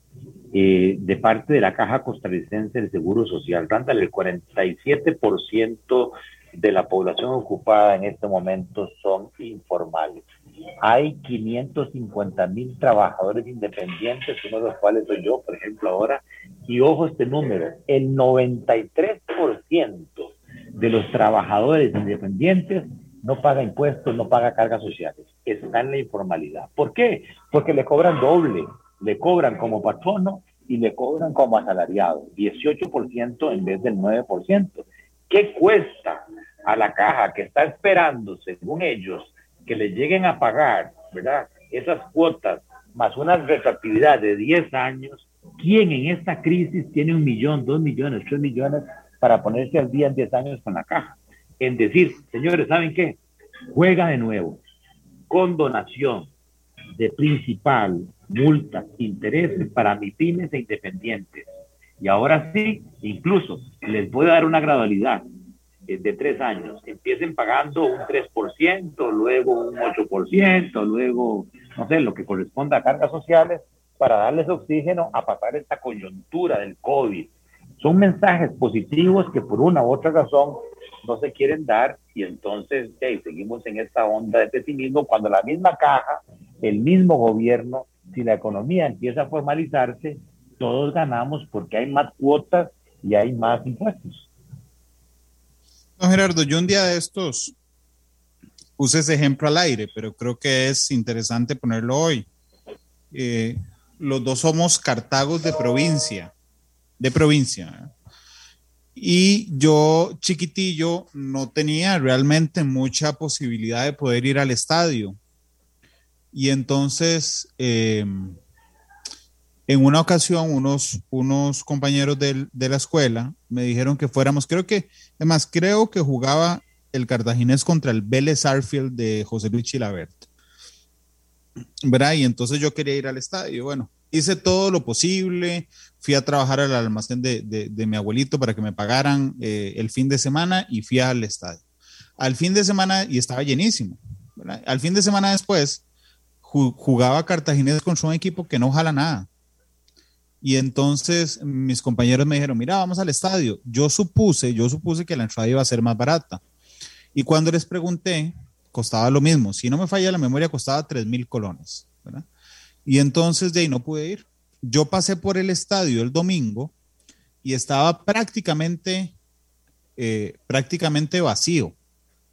eh, de parte de la Caja Costarricense del Seguro Social. Rándale, el 47% de la población ocupada en este momento son informales. Hay 550 mil trabajadores independientes, uno de los cuales soy yo, por ejemplo, ahora. Y ojo este número, el 93% de los trabajadores independientes no paga impuestos, no paga cargas sociales. Está en la informalidad. ¿Por qué? Porque le cobran doble. Le cobran como patrono y le cobran como asalariado. 18% en vez del 9%. ¿Qué cuesta a la caja que está esperando, según ellos, que le lleguen a pagar, ¿verdad? Esas cuotas más una retroactividad de 10 años, ¿quién en esta crisis tiene un millón, dos millones, tres millones para ponerse al día en 10 años con la caja? En decir, señores, ¿saben qué? Juega de nuevo, con donación de principal, multas, intereses para pymes e independientes. Y ahora sí, incluso les voy a dar una gradualidad eh, de tres años empiecen pagando un 3%, luego un 8%, luego, no sé, lo que corresponda a cargas sociales para darles oxígeno a pasar esta coyuntura del COVID. Son mensajes positivos que por una u otra razón no se quieren dar y entonces seguimos en esta onda de pesimismo cuando la misma caja, el mismo gobierno, si la economía empieza a formalizarse, todos ganamos porque hay más cuotas y hay más impuestos. Gerardo, yo un día de estos puse ese ejemplo al aire, pero creo que es interesante ponerlo hoy. Eh, los dos somos cartagos de provincia, de provincia. Y yo, chiquitillo, no tenía realmente mucha posibilidad de poder ir al estadio. Y entonces, eh, en una ocasión, unos, unos compañeros de, de, la escuela me dijeron que fuéramos, creo que, además, creo que jugaba el cartaginés contra el Vélez Arfield de José Luis Chilabert. ¿Verdad? Y entonces yo quería ir al estadio. Bueno, hice todo lo posible, fui a trabajar al almacén de, de, mi abuelito para que me pagaran eh, el fin de semana y fui al estadio. Al fin de semana, y estaba llenísimo. Al fin de semana después, jugaba Cartaginés contra un equipo que no jala nada y entonces mis compañeros me dijeron, mira, vamos al estadio. Yo supuse, yo supuse que la entrada iba a ser más barata. Y cuando les pregunté, costaba lo mismo. Si no me falla la memoria, costaba 3 mil colones. ¿verdad? Y entonces de ahí no pude ir. Yo pasé por el estadio el domingo y estaba prácticamente, eh, prácticamente vacío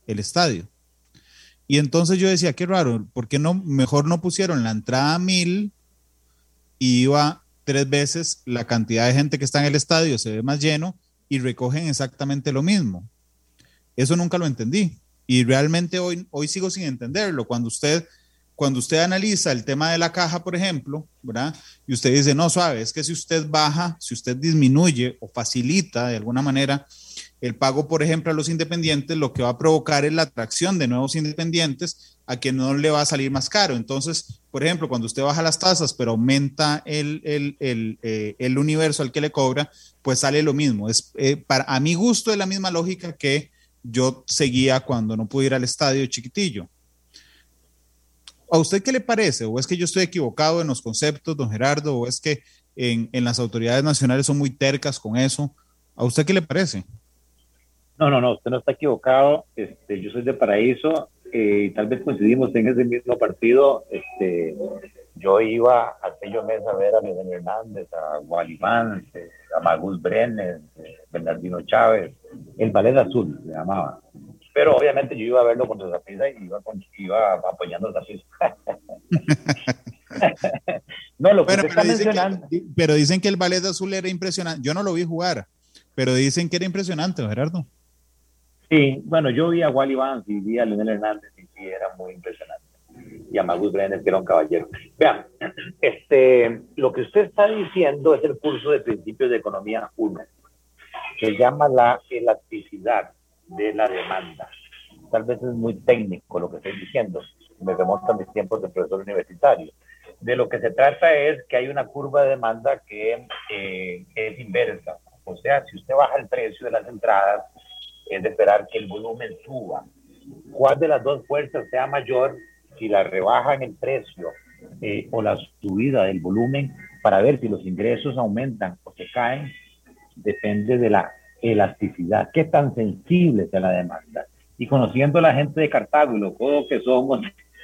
el estadio. Y entonces yo decía, qué raro, ¿por qué no, mejor no pusieron la entrada a mil y iba tres veces la cantidad de gente que está en el estadio se ve más lleno y recogen exactamente lo mismo. Eso nunca lo entendí y realmente hoy, hoy sigo sin entenderlo. Cuando usted, cuando usted analiza el tema de la caja, por ejemplo, ¿verdad? Y usted dice, no, suave, es que si usted baja, si usted disminuye o facilita de alguna manera el pago, por ejemplo, a los independientes, lo que va a provocar es la atracción de nuevos independientes a quien no le va a salir más caro. Entonces, por ejemplo, cuando usted baja las tasas, pero aumenta el, el, el, eh, el universo al que le cobra, pues sale lo mismo. Es, eh, para, a mi gusto es la misma lógica que yo seguía cuando no pude ir al estadio chiquitillo. ¿A usted qué le parece? ¿O es que yo estoy equivocado en los conceptos, don Gerardo? ¿O es que en, en las autoridades nacionales son muy tercas con eso? ¿A usted qué le parece? No, no, no, usted no está equivocado. Este, yo soy de Paraíso eh, y tal vez coincidimos en ese mismo partido. Este, yo iba a Sello Mesa a ver a Miguel Hernández, a Gualimán, este, a Magus Brenes, eh, Bernardino Chávez, el Ballet Azul se llamaba. Pero obviamente yo iba a verlo contra Zapisa y iba, con, iba apoyando a Zapisa. no, lo que pero, pero, dicen que, pero dicen que el Ballet Azul era impresionante. Yo no lo vi jugar pero dicen que era impresionante, Gerardo. Sí, bueno, yo vi a Wally Vance y vi a Leonel Hernández y sí, era muy impresionante. Y a Magus Brenner, que era un caballero. Vean, este, lo que usted está diciendo es el curso de principios de economía 1, que llama la elasticidad de la demanda. Tal vez es muy técnico lo que estoy diciendo, me remonta a mis tiempos de profesor universitario. De lo que se trata es que hay una curva de demanda que eh, es inversa. O sea, si usted baja el precio de las entradas, es de esperar que el volumen suba. ¿Cuál de las dos fuerzas sea mayor si la rebaja en el precio eh, o la subida del volumen para ver si los ingresos aumentan o se caen? Depende de la elasticidad, qué tan sensible sea la demanda. Y conociendo a la gente de Cartago y lo codos que somos,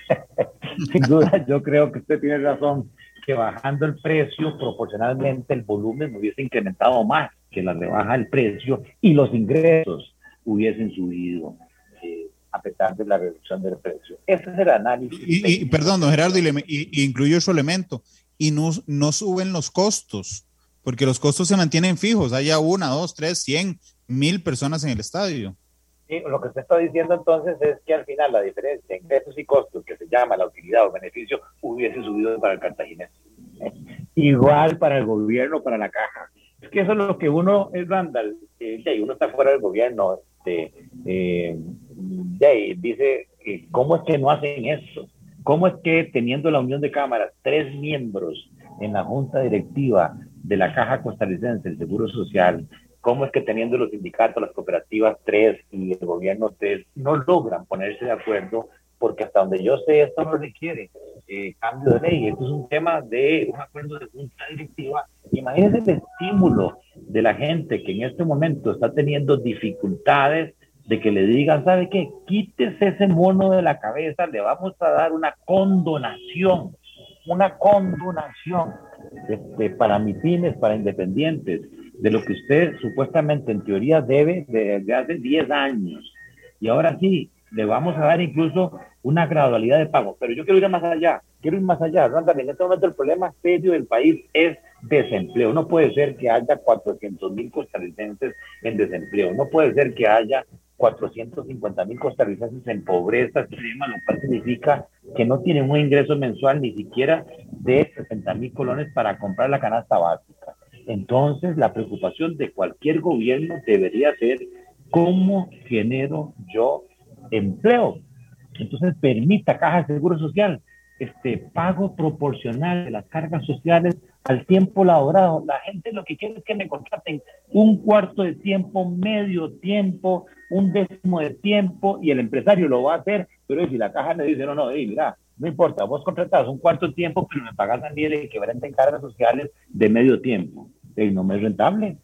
sin duda yo creo que usted tiene razón, que bajando el precio proporcionalmente el volumen hubiese incrementado más que la rebaja del precio y los ingresos hubiesen subido eh, a pesar de la reducción del precio. Ese es el análisis. Y, perdón, don Gerardo, y, y, incluyo su elemento, y no, no suben los costos, porque los costos se mantienen fijos, haya una, dos, tres, cien, mil personas en el estadio. Sí, lo que usted está diciendo entonces es que al final la diferencia en ingresos y costos, que se llama la utilidad o beneficio, hubiese subido para el cartaginés. Igual para el gobierno, para la caja. Es que eso es lo que uno es Randall, eh, uno está fuera del gobierno, este, eh, dice, ¿cómo es que no hacen eso? ¿Cómo es que teniendo la unión de cámaras, tres miembros en la junta directiva de la Caja Costarricense del Seguro Social, cómo es que teniendo los sindicatos, las cooperativas tres y el gobierno tres no logran ponerse de acuerdo? Porque hasta donde yo sé, esto no requiere eh, cambio de ley. Esto es un tema de un acuerdo de junta directiva. Imagínense el estímulo de la gente que en este momento está teniendo dificultades de que le digan, ¿sabe qué? Quítese ese mono de la cabeza, le vamos a dar una condonación, una condonación este, para mitines, para independientes, de lo que usted supuestamente en teoría debe desde hace 10 años. Y ahora sí, le vamos a dar incluso una gradualidad de pago. Pero yo quiero ir más allá, quiero ir más allá. en este momento el problema serio del país es desempleo. No puede ser que haya 400 mil costarricenses en desempleo. No puede ser que haya 450 mil costarricenses en pobreza extrema, lo cual significa que no tienen un ingreso mensual ni siquiera de 60 mil colones para comprar la canasta básica. Entonces, la preocupación de cualquier gobierno debería ser cómo genero yo empleo. Entonces, permita Caja de Seguro Social este pago proporcional de las cargas sociales al tiempo laborado. La gente lo que quiere es que me contraten un cuarto de tiempo, medio tiempo, un décimo de tiempo, y el empresario lo va a hacer, pero si la caja le dice, no, no, mira, no importa, vos contratás un cuarto de tiempo, pero me pagas también el equivalente en cargas sociales de medio tiempo. Y no me es rentable.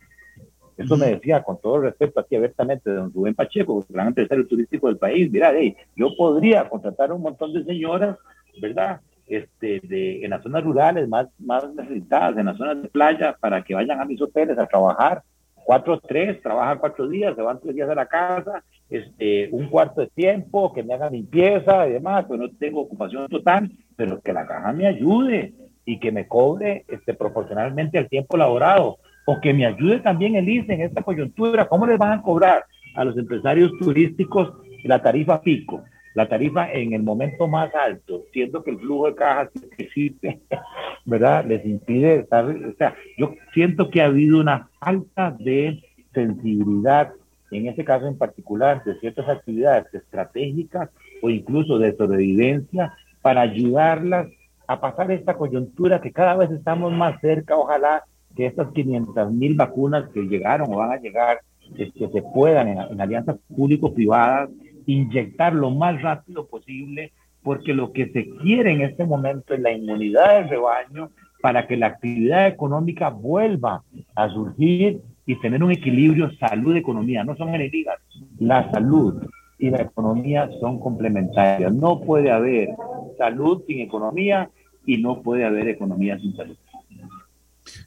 Eso me decía con todo respeto aquí abiertamente don Rubén Pacheco, gran empresario turístico del país. Mira, yo podría contratar un montón de señoras, ¿verdad? Este, de, en las zonas rurales más, más necesitadas, en las zonas de playa, para que vayan a mis hoteles a trabajar. Cuatro, tres, trabajan cuatro días, se van tres días a la casa, este, un cuarto de tiempo, que me hagan limpieza y demás, pues no tengo ocupación total, pero que la caja me ayude y que me cobre este, proporcionalmente al tiempo laborado, o que me ayude también el ICE en esta coyuntura. ¿Cómo les van a cobrar a los empresarios turísticos la tarifa pico? La tarifa en el momento más alto, siendo que el flujo de cajas que existe, ¿verdad? Les impide estar, o sea, yo siento que ha habido una falta de sensibilidad, en este caso en particular, de ciertas actividades estratégicas o incluso de sobrevivencia para ayudarlas a pasar esta coyuntura que cada vez estamos más cerca, ojalá que estas 500 mil vacunas que llegaron o van a llegar, que este, se puedan en, en alianzas público-privadas inyectar lo más rápido posible, porque lo que se quiere en este momento es la inmunidad del rebaño para que la actividad económica vuelva a surgir y tener un equilibrio salud-economía. No son enemigas. La salud y la economía son complementarias. No puede haber salud sin economía y no puede haber economía sin salud.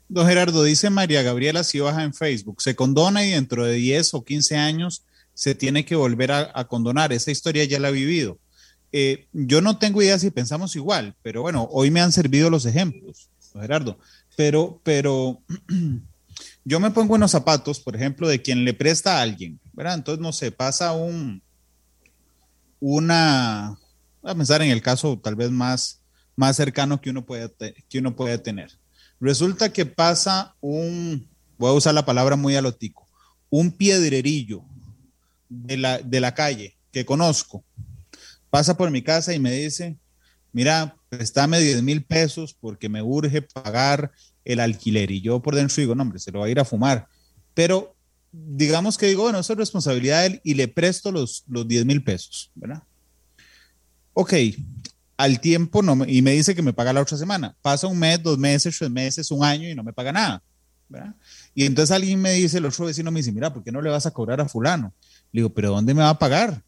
Don Gerardo, dice María Gabriela baja en Facebook, se condona y dentro de 10 o 15 años se tiene que volver a, condonar. Esa historia ya la he vivido. Eh, yo no tengo idea si pensamos igual, pero bueno, hoy me han servido los ejemplos, Gerardo. Pero, pero yo me pongo en los zapatos, por ejemplo, de quien le presta a alguien, ¿verdad? Entonces, no sé, pasa un, una, voy a pensar en el caso tal vez más, más cercano que uno, puede, que uno tener. Resulta que pasa un, voy a usar la palabra muy alotico, un piedrerillo de la, de la calle que conozco, pasa por mi casa y me dice, mira, préstame 10 mil pesos porque me urge pagar el alquiler. Y yo por dentro digo, no, hombre, se lo va a ir a fumar. Pero digamos que digo, bueno, eso es responsabilidad de él y le presto los, los 10 mil pesos, ¿verdad? Ok, al tiempo no y me dice que me paga la otra semana. Pasa un mes, dos meses, tres meses, un año y no me paga nada. Y entonces alguien me dice, el otro vecino me dice, mira, ¿por qué no le vas a cobrar a fulano? Le digo, pero ¿dónde me va a pagar?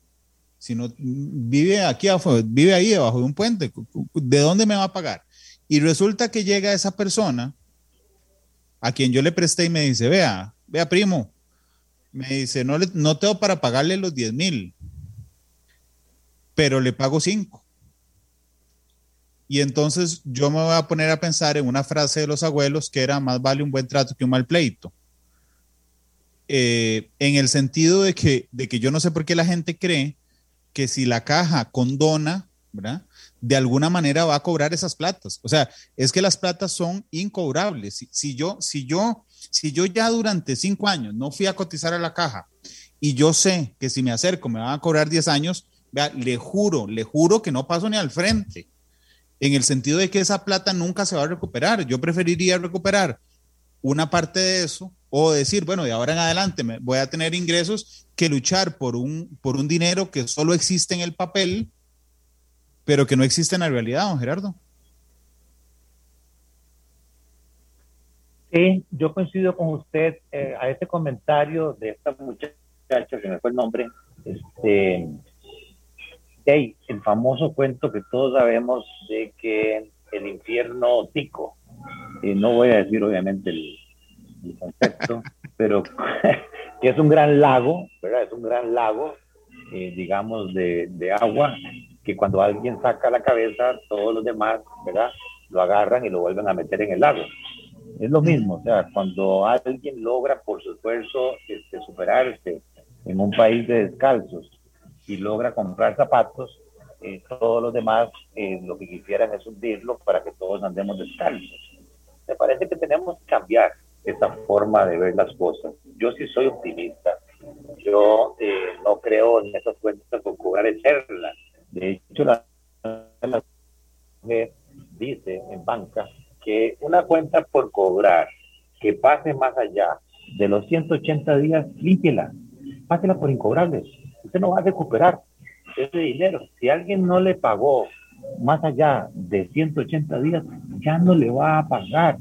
Si no vive aquí vive ahí debajo de un puente, ¿de dónde me va a pagar? Y resulta que llega esa persona a quien yo le presté y me dice, vea, vea primo, me dice, no, le, no tengo para pagarle los 10 mil, pero le pago 5. Y entonces yo me voy a poner a pensar en una frase de los abuelos que era más vale un buen trato que un mal pleito. Eh, en el sentido de que, de que yo no sé por qué la gente cree que si la caja condona, ¿verdad? De alguna manera va a cobrar esas platas. O sea, es que las platas son incobrables. Si, si yo, si yo, si yo ya durante cinco años no fui a cotizar a la caja y yo sé que si me acerco me van a cobrar 10 años, vea, le juro, le juro que no paso ni al frente en el sentido de que esa plata nunca se va a recuperar. Yo preferiría recuperar una parte de eso o decir, bueno, de ahora en adelante me voy a tener ingresos que luchar por un, por un dinero que solo existe en el papel, pero que no existe en la realidad, don Gerardo. Sí, yo coincido con usted eh, a este comentario de esta muchacha, que me fue el nombre, este, hey, el famoso cuento que todos sabemos de que el infierno tico, eh, no voy a decir obviamente el, concepto, pero que es un gran lago, ¿verdad? Es un gran lago, eh, digamos, de, de, agua, que cuando alguien saca la cabeza, todos los demás, ¿verdad? Lo agarran y lo vuelven a meter en el lago. Es lo mismo, o sea, cuando alguien logra por su esfuerzo este, superarse en un país de descalzos y logra comprar zapatos, eh, todos los demás eh, lo que quisieran es hundirlo para que todos andemos descalzos. Me parece que tenemos que cambiar esa forma de ver las cosas. Yo sí soy optimista. Yo eh, no creo en esas cuentas con cobrar echarla. De hecho, la, la dice en banca que una cuenta por cobrar que pase más allá de los 180 días, límpiela, pásela por incobrables usted no va a recuperar ese dinero. Si alguien no le pagó más allá de 180 días, ya no le va a pagar.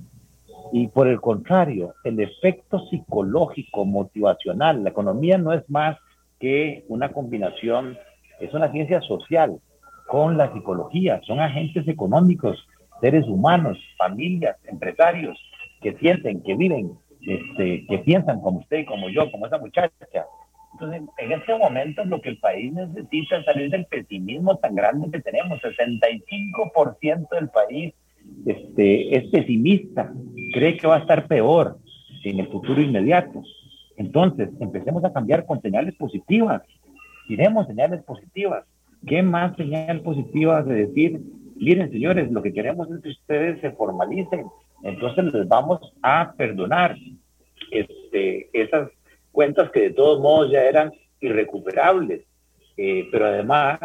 Y por el contrario, el efecto psicológico, motivacional, la economía no es más que una combinación, es una ciencia social con la psicología, son agentes económicos, seres humanos, familias, empresarios que sienten, que viven, este, que piensan como usted como yo, como esa muchacha, entonces, en este momento lo que el país necesita es salir del pesimismo tan grande que tenemos. 65% del país este, es pesimista, cree que va a estar peor en el futuro inmediato. Entonces, empecemos a cambiar con señales positivas. Tiremos señales positivas. ¿Qué más señales positivas de decir, miren señores, lo que queremos es que ustedes se formalicen, entonces les vamos a perdonar este, esas cuentas que de todos modos ya eran irrecuperables, eh, pero además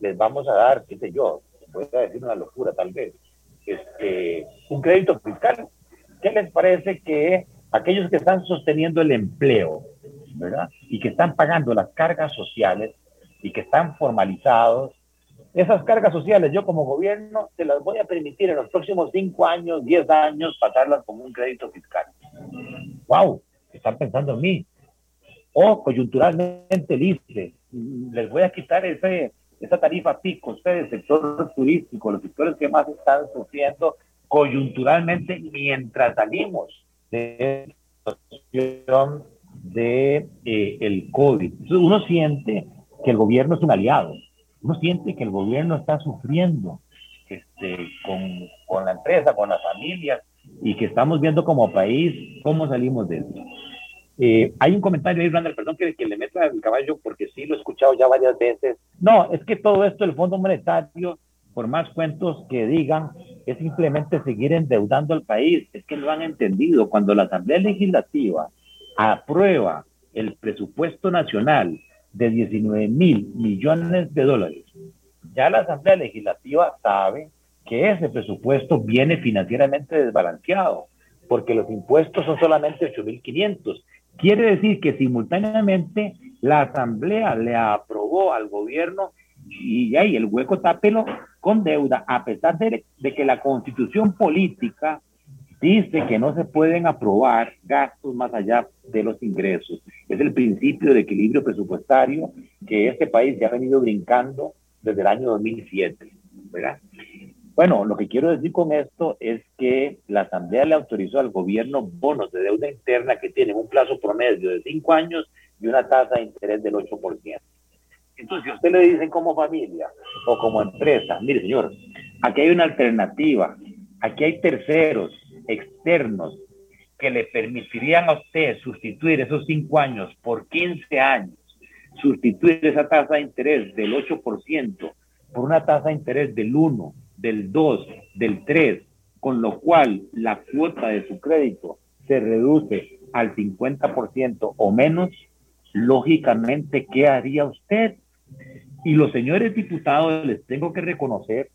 les vamos a dar, qué sé yo, voy a decir una locura tal vez, este, un crédito fiscal. ¿Qué les parece que aquellos que están sosteniendo el empleo, ¿verdad? Y que están pagando las cargas sociales y que están formalizados, esas cargas sociales yo como gobierno te las voy a permitir en los próximos cinco años, diez años, pasarlas como un crédito fiscal. ¡Wow! Están pensando en mí o coyunturalmente libre. Les voy a quitar ese, esa tarifa pico, ustedes, sector turístico, los sectores que más están sufriendo coyunturalmente mientras salimos de la situación de eh, el COVID. uno siente que el gobierno es un aliado, uno siente que el gobierno está sufriendo este, con, con la empresa, con las familias, y que estamos viendo como país cómo salimos de esto. Eh, hay un comentario ahí, Randall, perdón que, le meta el caballo porque sí lo he escuchado ya varias veces. No, es que todo esto del Fondo Monetario, por más cuentos que digan, es simplemente seguir endeudando al país. Es que lo han entendido. Cuando la Asamblea Legislativa aprueba el presupuesto nacional de 19 mil millones de dólares, ya la Asamblea Legislativa sabe que ese presupuesto viene financieramente desbalanceado, porque los impuestos son solamente 8.500. Quiere decir que simultáneamente la Asamblea le aprobó al gobierno y ahí el hueco tápelo con deuda, a pesar de, de que la constitución política dice que no se pueden aprobar gastos más allá de los ingresos. Es el principio de equilibrio presupuestario que este país ya ha venido brincando desde el año 2007, ¿verdad? Bueno, lo que quiero decir con esto es que la Asamblea le autorizó al gobierno bonos de deuda interna que tienen un plazo promedio de cinco años y una tasa de interés del 8%. Entonces, si usted le dice como familia o como empresa, mire señor, aquí hay una alternativa, aquí hay terceros externos que le permitirían a usted sustituir esos cinco años por 15 años, sustituir esa tasa de interés del 8% por una tasa de interés del 1, del 2, del 3, con lo cual la cuota de su crédito se reduce al 50% o menos, lógicamente, ¿qué haría usted? Y los señores diputados les tengo que reconocer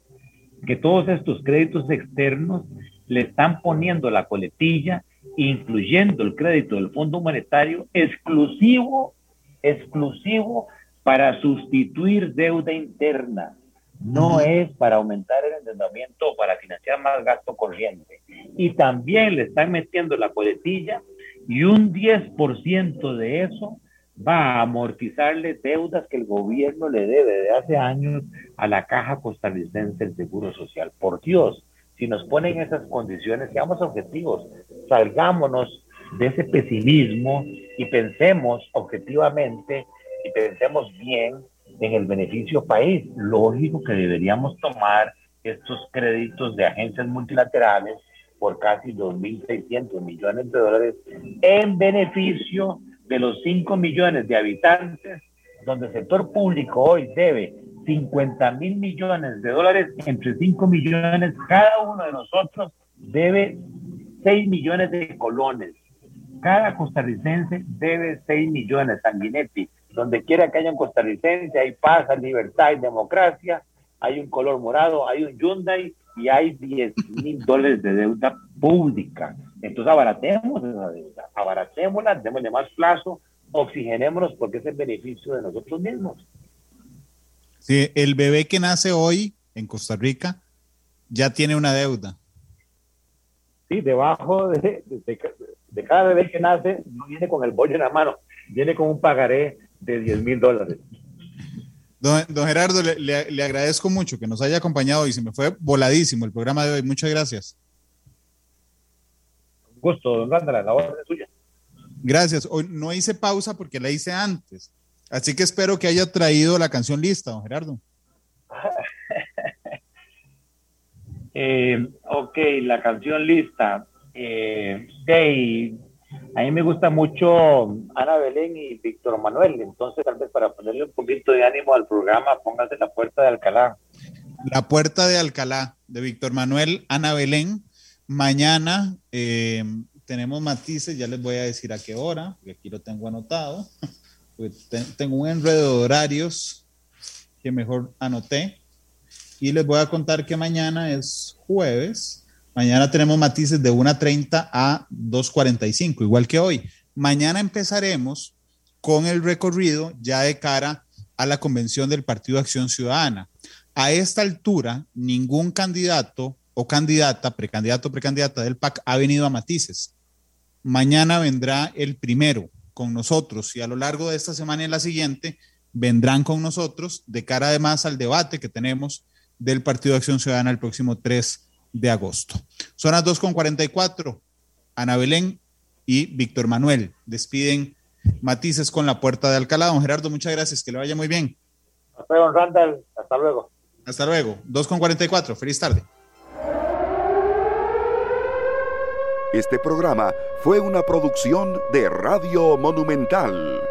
que todos estos créditos externos le están poniendo la coletilla, incluyendo el crédito del Fondo Monetario exclusivo, exclusivo para sustituir deuda interna no es para aumentar el endeudamiento o para financiar más gasto corriente. Y también le están metiendo la coletilla y un 10% de eso va a amortizarle deudas que el gobierno le debe de hace años a la Caja Costarricense del Seguro Social. Por Dios, si nos ponen esas condiciones, seamos objetivos, salgámonos de ese pesimismo y pensemos objetivamente y pensemos bien en el beneficio país. Lógico que deberíamos tomar estos créditos de agencias multilaterales por casi 2.600 millones de dólares en beneficio de los 5 millones de habitantes, donde el sector público hoy debe 50 mil millones de dólares, entre 5 millones, cada uno de nosotros debe 6 millones de colones. Cada costarricense debe 6 millones, Sanguinetti donde quiera que haya un costarricense, hay paz, hay libertad, hay democracia, hay un color morado, hay un Hyundai y hay 10 mil dólares de deuda pública. Entonces abaratemos esa deuda, abaratémosla, démosle más plazo, oxigenémonos porque es el beneficio de nosotros mismos. Sí, el bebé que nace hoy en Costa Rica ya tiene una deuda. Sí, debajo de, de cada bebé que nace no viene con el bollo en la mano, viene con un pagaré de 10 mil dólares. Don, Gerardo, le, agradezco mucho que nos haya acompañado y se me fue voladísimo el programa de hoy. Muchas gracias. Un gusto, don Gándara, la orden es suya. Gracias. Hoy no hice pausa porque la hice antes. Así que espero que haya traído la canción lista, don Gerardo. eh, ok, la canción lista. Eh, a mí me gusta mucho Ana Belén y Víctor Manuel, entonces tal vez para ponerle un poquito de ánimo al programa, póngase la puerta de Alcalá. La puerta de Alcalá, de Víctor Manuel, Ana Belén. Mañana eh, tenemos matices, ya les voy a decir a qué hora, porque aquí lo tengo anotado. Pues tengo un enredo de horarios que mejor anoté. Y les voy a contar que mañana es jueves Mañana tenemos matices de 1.30 a 2.45, igual que hoy. Mañana empezaremos con el recorrido ya de cara a la convención del Partido Acción Ciudadana. A esta altura, ningún candidato o candidata, precandidato o precandidata del PAC ha venido a matices. Mañana vendrá el primero con nosotros y a lo largo de esta semana y la siguiente vendrán con nosotros de cara además al debate que tenemos del Partido Acción Ciudadana el próximo 3 de agosto. Son las 2.44. Ana Belén y Víctor Manuel despiden matices con la puerta de Alcalá. Don Gerardo, muchas gracias. Que le vaya muy bien. Hasta luego, Randall. Hasta luego. Hasta luego. 2.44. Feliz tarde. Este programa fue una producción de Radio Monumental.